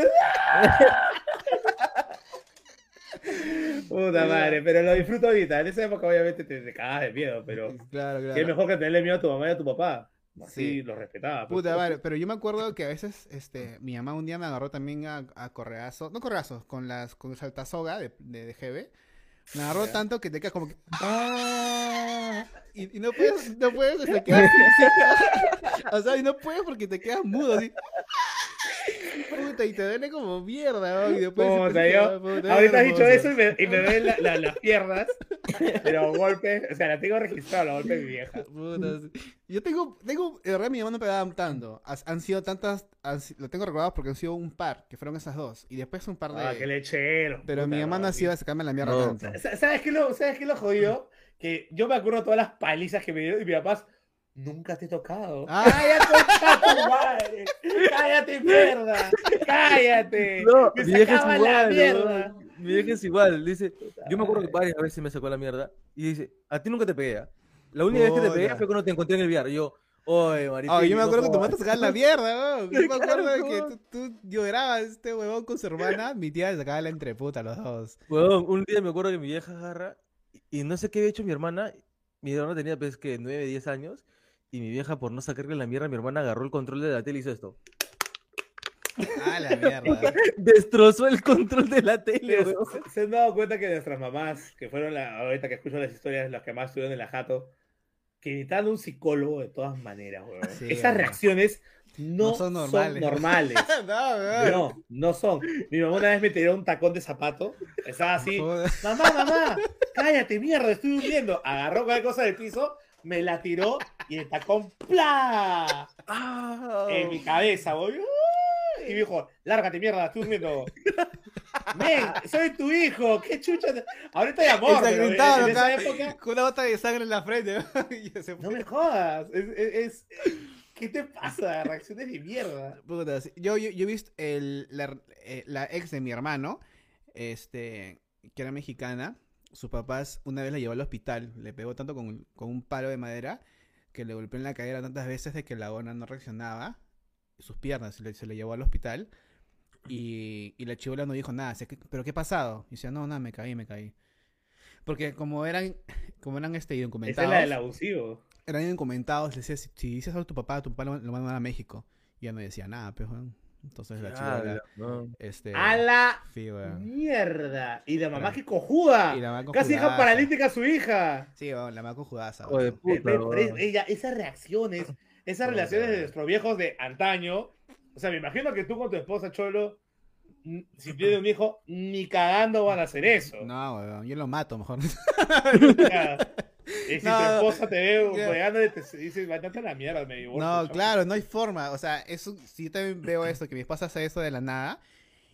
Puta madre, pero lo disfruto ahorita. En esa época, obviamente, te, te cagas de miedo, pero. Claro, claro. Qué mejor que tenerle miedo a tu mamá y a tu papá. Así Sí. lo respetaba. pues. Puta madre, pero yo me acuerdo que a veces este, mi mamá un día me agarró también a, a correazos, no correazos, con las con saltasoga de, de, de GB. Me agarró tanto que te quedas como que ¡Ah! y, y no puedes, no puedes, te quedas o sea, y no puedes porque te quedas mudo así. Puta, y te duele como mierda, ¿no? y después te Puta, queda, yo- puta, Ahorita has dicho eso y me, y me ven la- la- las piernas, pero golpes, o sea, la tengo registrada, la golpe de mi vieja. Puta, sí. Yo tengo, tengo, de verdad mi mamá no pegaba tanto. Han sido tantas, han lo tengo recordado porque han sido un par, que fueron esas dos. Y después un par de... Ah, qué lechero. Pero puta mi mamá no ha sido a sacarme la mierda No. tanto. Sa- ¿Sabes qué lo, ¿Sabes qué lo jodido? Que yo me acuerdo todas las palizas que me dieron y mi papá, nunca te he tocado. Ah. ¡Cállate, concha tu madre! ¡Cállate, mierda! ¡Cállate! No, ¡Me mi vieja es sacaba la igual, mierda! ¿no? Mi vieja es igual, dice, yo me acuerdo que varias veces me sacó la mierda y dice, a ti nunca te pegué. ¿ah? La única vez que te pegué Puta. fue cuando te encontré en el VR. Y yo, oye, marito. Oh, yo me acuerdo que tu mamá te sacaba la mierda, weón. Yo me acuerdo de que tú, tú llorabas este huevón con su hermana, mi tía le sacaba la entreputa a los dos. Huevón, un día me acuerdo que mi vieja agarra y, y no sé qué había hecho mi hermana. Mi hermana tenía pues que 9, 10 años y mi vieja por no sacarle la mierda, mi hermana agarró el control de la tele y hizo esto. Ah, la mierda. Destrozó el control de la tele, Pero se, se han dado cuenta que nuestras mamás, que fueron la, ahorita que escucho las historias, las que más estuvieron en la jato, que necesitan un psicólogo de todas maneras, weón. Sí, Esas weón. reacciones no, No son son normales. normales. no. No, no son. Mi mamá una vez me tiró un tacón de zapato. Estaba así. Joder. Mamá, mamá, cállate, mierda, estoy durmiendo. Agarró cualquier cosa del piso, me la tiró y el tacón ¡plá! Ah, En mi cabeza, güey. Y me dijo, lárgate, mierda, estoy durmiendo. Men, soy tu hijo, qué chucha. te- Ahorita hay amor, pero en, en esa época, con una bota de sangre en la frente. No me jodas. Es, es- es- ¿Qué te pasa? Reacciones de mierda. Puta, sí. yo, yo, yo he visto el, la, eh, la ex de mi hermano, este, que era mexicana. Sus papás una vez la llevó al hospital. Le pegó tanto con, con un palo de madera que le golpeó en la cadera tantas veces de que la ona no reaccionaba. Sus piernas se le, se le llevó al hospital. Y, y la chivola no dijo nada. Decía, "¿Qué- ¿Pero qué ha pasado? Y decía, no, nada, me caí, me caí. Porque como eran, como eran este, Esa indocumentados, es la del abusivo. eran indocumentados, le decía, si, si dices algo a tu papá, tu papá lo, lo va a México. Y ya no decía nada, pues, weón. Entonces la chivola, ala, no. este... ¡A la Sí, mierda! Y la mamá que cojuda. Y la mamá Casi hija conjudaza. paralítica a su hija. Sí, weón, la mamá ve- weón. ella, esas reacciones, esas relaciones de nuestros viejos de antaño. O sea, me imagino que tú con tu esposa Cholo si tienen un hijo, ni cagando van a hacer eso. No, weón, yo lo mato mejor. Y si No, tu esposa te ve ya. pegando y te dice, váyate a la mierda, me divorcio. No, chao". claro, no hay forma. O sea, eso, si yo también veo esto, que mi esposa hace eso de la nada,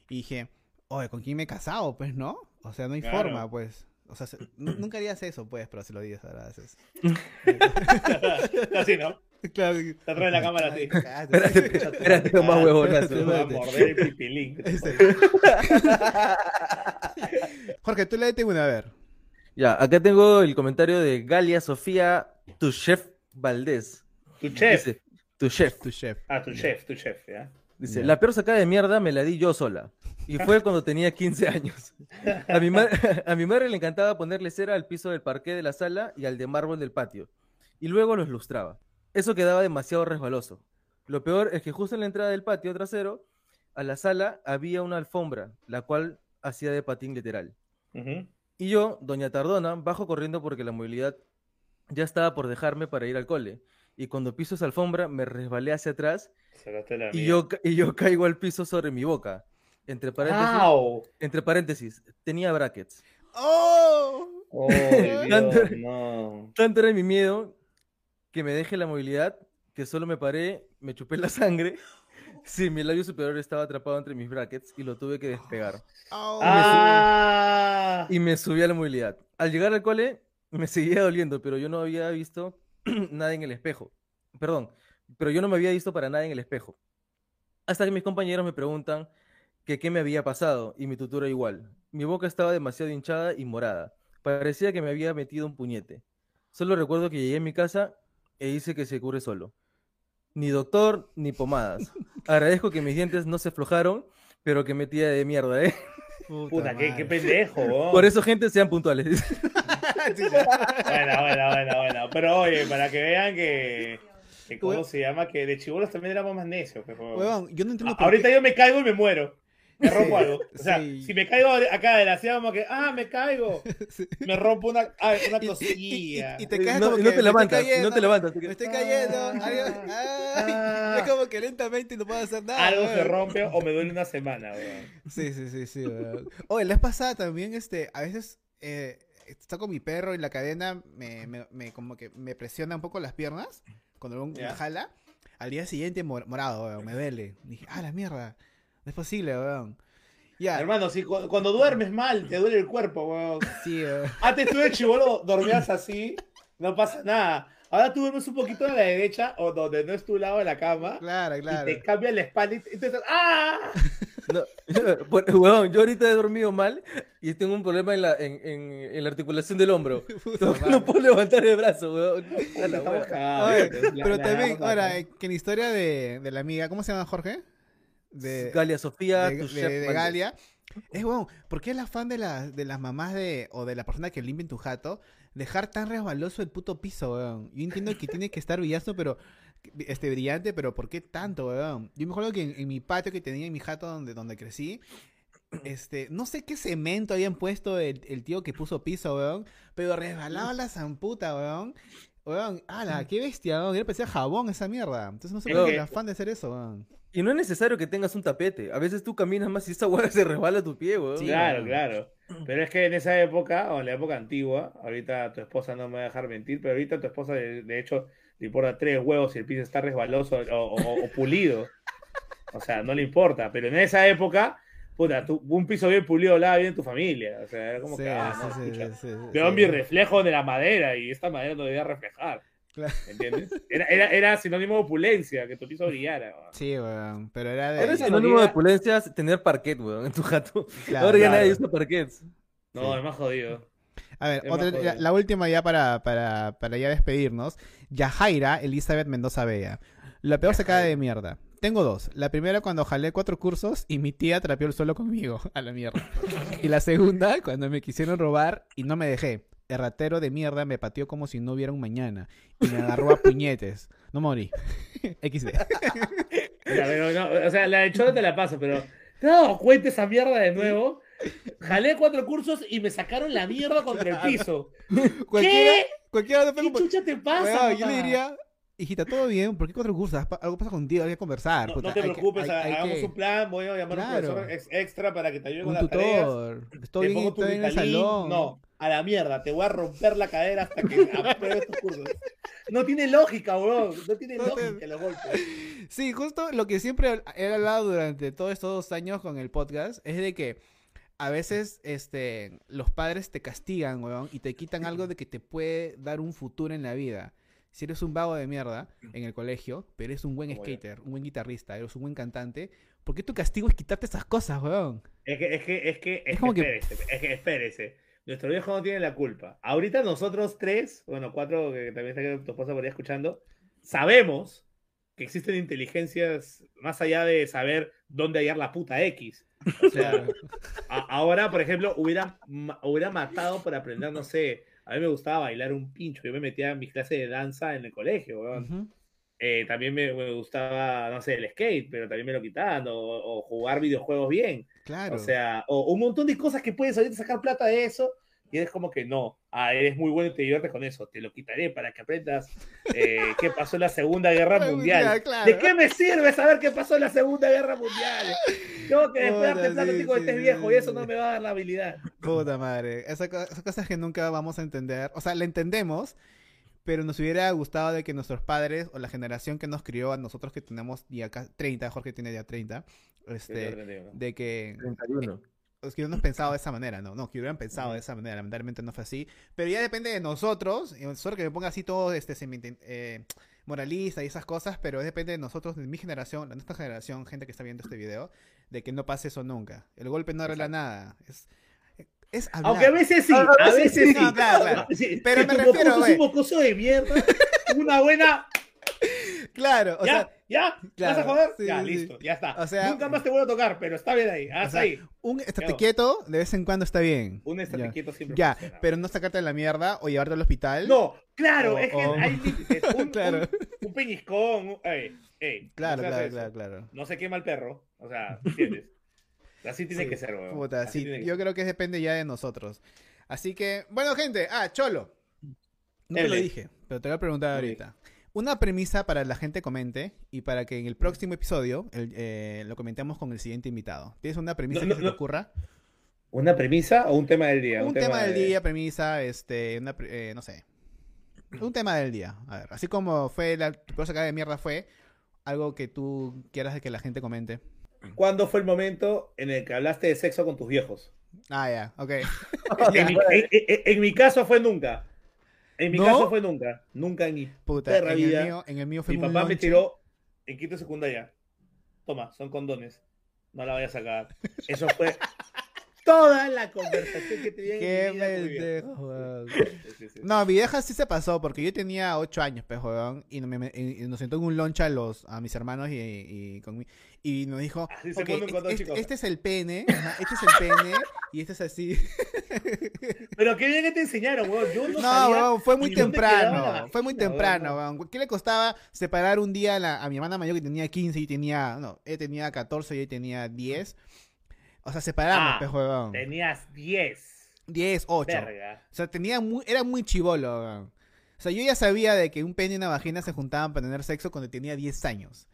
y dije, oye, ¿con quién me he casado? Pues no. O sea, no hay Claro. forma, pues. O sea, se- nu- nunca harías eso, pues, pero si lo dices, ahora haces. Así, ¿no? claro. Te atrás de la cámara así. Espérate, espérate, no más huevonazo. Te va a morder el pipilín. Este. Jorge, tú léete una, a ver. Ya, acá tengo el comentario de Galia Sofía, tu chef Valdés. Tu chef. Dice, tu chef. Tu chef. Ah, tu chef, tu chef, ¿ya? Dice, Ya. la peor sacada de mierda me la di yo sola. Y fue cuando tenía 15 años. A mi, a mi madre le encantaba ponerle cera al piso del parqué de la sala y al de mármol del patio. Y luego los lustraba. Eso quedaba demasiado resbaloso. Lo peor es que justo en la entrada del patio trasero, a la sala había una alfombra, la cual hacía de patín literal. Ujú. Y yo, doña Tardona, bajo corriendo porque la movilidad ya estaba por dejarme para ir al cole. Y cuando piso esa alfombra, me resbalé hacia atrás y yo, y yo caigo al piso sobre mi boca. Entre paréntesis, ¡Au! entre paréntesis, tenía brackets. ¡Oh! ¡Oh, Tanto- Dios, no! Tanto era mi miedo que me deje la movilidad que solo me paré, me chupé la sangre. Sí, mi labio superior estaba atrapado entre mis brackets y lo tuve que despegar. ¡Oh! ¡Ah! Y me subí a la movilidad. Al llegar al cole, me seguía doliendo, pero yo no había visto nada en el espejo. Perdón, pero yo no me había visto para nada en el espejo. Hasta que mis compañeros me preguntan que qué me había pasado y mi tutora igual. Mi boca estaba demasiado hinchada y morada. Parecía que me había metido un puñete. Solo recuerdo que llegué a mi casa e hice que se cure solo. Ni doctor ni pomadas. Agradezco que mis dientes no se aflojaron, pero que metía de mierda, ¿eh? Puta, qué, qué pendejo. Por eso, gente, sean puntuales. Bueno, bueno, bueno, bueno. Pero oye, para que vean que. que ¿Cómo se llama? Que de chibolos también éramos más necios. pues, weón. Huevón, yo no entiendo A- por Ahorita qué. yo me caigo y me muero. Me rompo Sí, algo. O sea, sí. si me caigo acá de la silla, como que, ah, me caigo. Sí. Me rompo una, ah, una Y- y- y- cosilla. y- y te caes No- como y no que te me estoy levantas, y no cayendo, te levantas, Me estoy que- cayendo. Ah. Ah. Es como que lentamente no puedo hacer nada. Algo se weón. rompe o me duele una semana, weón. Sí, sí, sí, sí. weón. Oye, la vez pasada también, este, a veces eh, está con mi perro y la cadena me, me, me- como que me presiona un poco las piernas cuando me Ya. jala. Al día siguiente mor- morado, weón, me duele. Dije, ah, la mierda. No es posible, weón. Ya, Hermano, si cu- cuando duermes mal, te duele el cuerpo, weón. sí, weón. Antes tú de chivolo dormías así, no pasa nada. Ahora tú duermes un poquito a la derecha o donde no es tu lado de la cama Claro, claro. y te cambia la espalda y te, y te- ¡Ah! No, huevón, yo ahorita he dormido mal y tengo un problema en la, en, en- en la articulación del hombro. Puta No, puedo levantar el brazo, Oye, weón. La- pero la también, ahora, eh, que en la historia de, de la amiga, ¿cómo se llama Jorge? De, Galia Sofía, de, tu de- chef de. Galia. Es bueno, ¿por qué la fan de, las de las mamás de, o de la persona que limpia tu jato dejar tan resbaloso el puto piso, weón? Yo entiendo que tiene que estar brillando, pero este brillante, pero ¿por qué tanto, weón? Yo me acuerdo que en, en mi patio que tenía en mi jato donde, donde crecí, este, no sé qué cemento habían puesto el, el tío que puso piso, weón, pero resbalaba la zamputa, weón. Weón, ala, qué bestia, weón. Yo parecía jabón esa mierda. Entonces no sé por qué la fan de hacer eso, weón. Y no es necesario que tengas un tapete. A veces tú caminas más y esa hueá se resbala a tu pie, huevón. Sí, Claro, weón. claro. Pero es que en esa época, o en la época antigua, ahorita tu esposa no me va a dejar mentir, pero ahorita tu esposa, de, de hecho, le importa tres huevos si el piso está resbaloso o, o- o pulido. O sea, no le importa. Pero en esa época, puta, tú- un piso bien pulido lava bien tu familia. O sea, era como Sí, que, ah, sí, no, sí, veo sí. mi reflejo de la madera y esta madera no debía reflejar. Claro. ¿Entiendes? Era, era, era sinónimo de opulencia, que tu piso brillara. weón. Sí, weón. Pero era de. Ahorita sinónimo de opulencia tener parquet, weón, en tu jato. Claro, Ahora ya claro. nadie usa parquets. No, Sí. es más jodido. A ver, otra- la, última ya para, para, para ya despedirnos. Yajaira Elizabeth Mendoza Bella. La peor secada de mierda. Tengo dos. La primera cuando jalé cuatro cursos y mi tía trapeó el suelo conmigo. A la mierda. Y la segunda cuando me quisieron robar y no me dejé. El ratero de mierda me pateó como si no hubiera un mañana. Y me agarró a puñetes. No morí. XD. Mira, pero no, o sea, la de Choro te la paso, pero ¿te has dado cuenta esa mierda de nuevo? Jalé cuatro cursos y me sacaron la mierda contra el piso. Cualquiera, ¿Qué? cualquiera no ¿Qué chucha te pasa? Yo le diría, hijita, todo bien, ¿por qué cuatro cursos? Algo pasa contigo, hay que conversar. No, puta, no te que- preocupes, hay- hay hagamos que- un plan, voy a llamar a Claro. un profesor ex- extra para que te ayude con Un las tareas. tutor. Estoy Te bien, pongo tu estoy en el salón. No, a la mierda, te voy a romper la cadera hasta que apruebes tus cursos. No tiene lógica, bro. No tiene No te- lógica los golpes. Sí, justo lo que siempre he hablado durante todos estos dos años con el podcast es de que a veces este, los padres te castigan, weón, y te quitan algo de que te puede dar un futuro en la vida. Si eres un vago de mierda en el colegio, pero eres un buen skater, un buen guitarrista, eres un buen cantante, ¿por qué tu castigo es quitarte esas cosas, weón? Es que, es que, es que, es Es que como que- espérese, es que espérese. Nuestro viejo no tiene la culpa. Ahorita nosotros tres, bueno, cuatro, que también está tu esposa por ahí escuchando, sabemos que existen inteligencias más allá de saber dónde hallar la puta X. O sea, a- ahora, por ejemplo, hubiera, hubiera matado por aprender, no sé, a mí me gustaba bailar un pincho, yo me metía en mis clases de danza en el colegio, weón. Eh, también me, me gustaba, no sé, el skate, pero también me lo quitaban, o, o jugar videojuegos bien. Claro. O sea, o un montón de cosas que puedes ahorita sacar plata de eso. Y es como que no, ah, eres muy bueno y te diviertes con eso. Te lo quitaré para que aprendas eh, qué pasó en la Segunda Guerra Mundial, claro. ¿De qué me sirve saber qué pasó en la Segunda Guerra Mundial? Tengo que después darte plata sí, sí, estés sí, viejo y eso no me va a dar la habilidad. Puta madre. Esa Esas cosas que nunca vamos a entender. O sea, la entendemos, pero nos hubiera gustado de que nuestros padres o la generación que nos crió a nosotros que tenemos ya ca- 30, Jorge tiene ya 30, este, de que, 31. es que no hemos pensado de esa manera, no, no, que hubieran pensado de esa manera, lamentablemente no fue así, pero ya depende de nosotros, y solo que me ponga así todo este semi- eh, moralista y esas cosas, pero depende de nosotros, de mi generación, de nuestra generación, gente que está viendo este video, de que no pase eso nunca. El golpe no arregla nada, es, es hablar. Aunque a veces sí, A a veces sí, sí. no, claro, claro. Sí, Pero si me refiero, mocoso güey. de mierda, una buena Claro, o ¿Ya? sea, ¿Ya? claro, ¿Vas a joder? sí, ya, sí. listo, ya está. O sea- Nunca más te vuelvo a tocar, pero está bien ahí. Hasta sea, ahí. un estate quieto de vez en cuando está bien. Un estate Ya. quieto siempre Ya, funciona. pero no sacarte de la mierda o llevarte al hospital. No, claro, O- es que o- hay límites. Un, Claro. un, un peñiscón, un- ey, ey, Claro, no claro, claro, claro. No se quema el perro. O sea, ¿entiendes? Así tiene Sí, que ser, weón. Puta, Así que yo creo que depende ya de nosotros. Así que, bueno, gente, ah, Cholo. No te lo dije, pero te voy a preguntar ahorita. Una premisa para la gente comente y para que en el próximo episodio el- eh, lo comentemos con el siguiente invitado. ¿Tienes una premisa No, que se te ocurra? ¿Una premisa o un tema del día? Un, tema, del de- día, premisa, este, una, eh, no sé. Un tema del día. A ver, así como fue la tu cosa acá de mierda fue algo que tú quieras que la gente comente. ¿Cuándo fue el momento en el que hablaste de sexo con tus viejos? Ah, ya, ok. En mi, en- en- en mi caso fue nunca. En mi ¿No? caso fue nunca. Nunca en mi Puta, perra en el, vida. mío, en el mío fue Mi papá me tiró en quinto secundaria. Toma, son condones. No la vayas a sacar. Eso fue toda la conversación que tenía Qué en mi vida pendejo. Sí, sí. No, mi vieja sí se pasó porque yo tenía 8 años, pues, weón, y, me- me- y nos sentó en un loncha a, los, a mis hermanos y, y, con mi- y nos dijo, Así se "Ok, pone un condón, este, chicos". este es el pene, este es el pene y este es así. Pero qué bien que te enseñaron, weón. Yo no, No, sabía weón, fue muy temprano. Fue muy temprano, weón. weón. ¿Qué le costaba separar un día a, la- a mi hermana mayor que tenía 15 y tenía. No, ella tenía 14 y ella tenía 10? O sea, separamos, Ah, pues, weón. Tenías 10. 10, 8. Verga. O sea, tenía muy, era muy chivolo, weón. O sea, yo ya sabía de que un pene y una vagina se juntaban para tener sexo cuando tenía 10 años.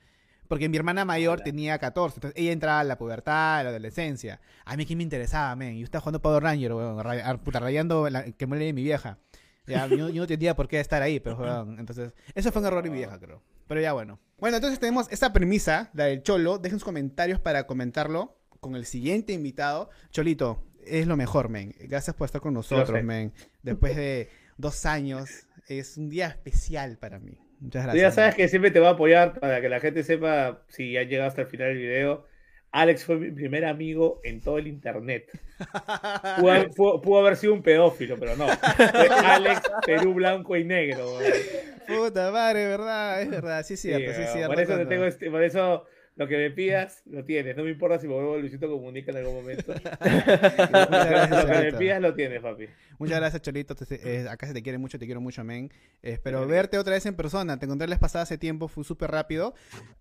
Porque mi hermana mayor tenía 14. Entonces ella entraba a la pubertad, a la adolescencia. A mí, ¿qué me interesaba, men? Yo estaba jugando Power Ranger, weón. ah, puta, rayando la, que muere de mi vieja. Ya, yo, yo no tenía por qué estar ahí, pero, weón. Entonces, eso fue un error de mi vieja, creo. Pero ya, bueno. Bueno, entonces tenemos esta premisa, la del Cholo. Dejen sus comentarios para comentarlo con el siguiente invitado. Cholito, es lo mejor, men. Gracias por estar con nosotros, men. Después de dos años, es un día especial para mí. Muchas Tú gracias. ya sabes que siempre te va a apoyar para que la gente sepa si ya llegado hasta el final del video. Alex fue mi primer amigo en todo el internet. Pudo, haber- pudo- pudo haber sido un pedófilo, pero no. Fue Alex, Perú blanco y negro. weón. Puta madre, verdad, es verdad. Sí, es Sí, cierto, sí, es weón. cierto. por eso te tengo este- por eso lo que me pidas lo tienes. No me importa si me vuelvo Luisito Comunica en algún momento. gracias, lo que me pidas lo tienes, papi. Muchas gracias, Cholito. Te- eh, acá se te quiere mucho, te quiero mucho, men. Eh, espero verte otra vez en persona. Te encontré la pasada hace tiempo, fue súper rápido.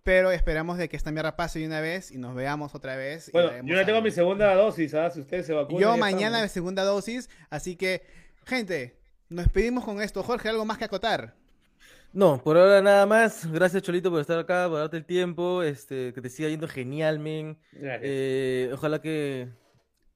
Pero esperamos de que esta mierda pase de una vez y nos veamos otra vez. Bueno, yo ya tengo mi segunda dosis, ¿ah? Si ustedes se vacunan. Yo mañana estamos. segunda dosis. Así que, gente, nos despedimos con esto. Jorge, ¿algo más que acotar? No, por ahora nada más. Gracias, Cholito, por estar acá, por darte el tiempo. Este, que te siga yendo genial, men. Gracias. Eh, ojalá que,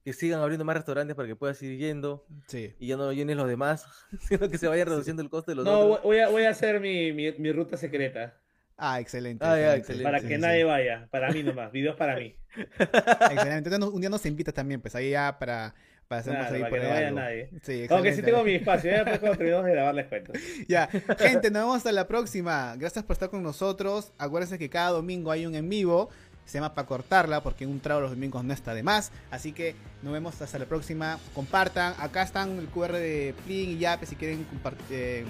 que sigan abriendo más restaurantes para que puedas ir yendo Sí. y ya no llenes los demás, sino que se vaya reduciendo el coste de los no, voy otros. voy a, voy a hacer mi, mi, mi ruta secreta. Ah, excelente. Ah, excelente. Para que sí. nadie vaya. Para mí nomás. Videos para mí. Excelente. Entonces, un día nos invitas también, pues ahí ya para, para hacernos Claro, ahí para por que no vaya nadie. Sí, Aunque sí tengo mi espacio. Ya después cuando de grabar les cuento. Ya, gente, nos vemos hasta la próxima. Gracias por estar con nosotros. Acuérdense que cada domingo hay un en vivo. Se llama para cortarla porque un trago los domingos no está de más. Así que nos vemos hasta la próxima. Compartan. Acá están el QR de Plin y Yape si quieren compartir. Eh,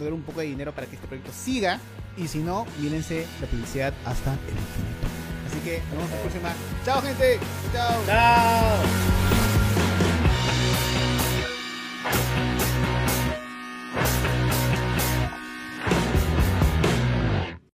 donar un poco de dinero para que este proyecto siga. Y si no, mírense la publicidad hasta el infinito. Así que nos vemos la próxima. Chao, gente. Chao. ¡Chao!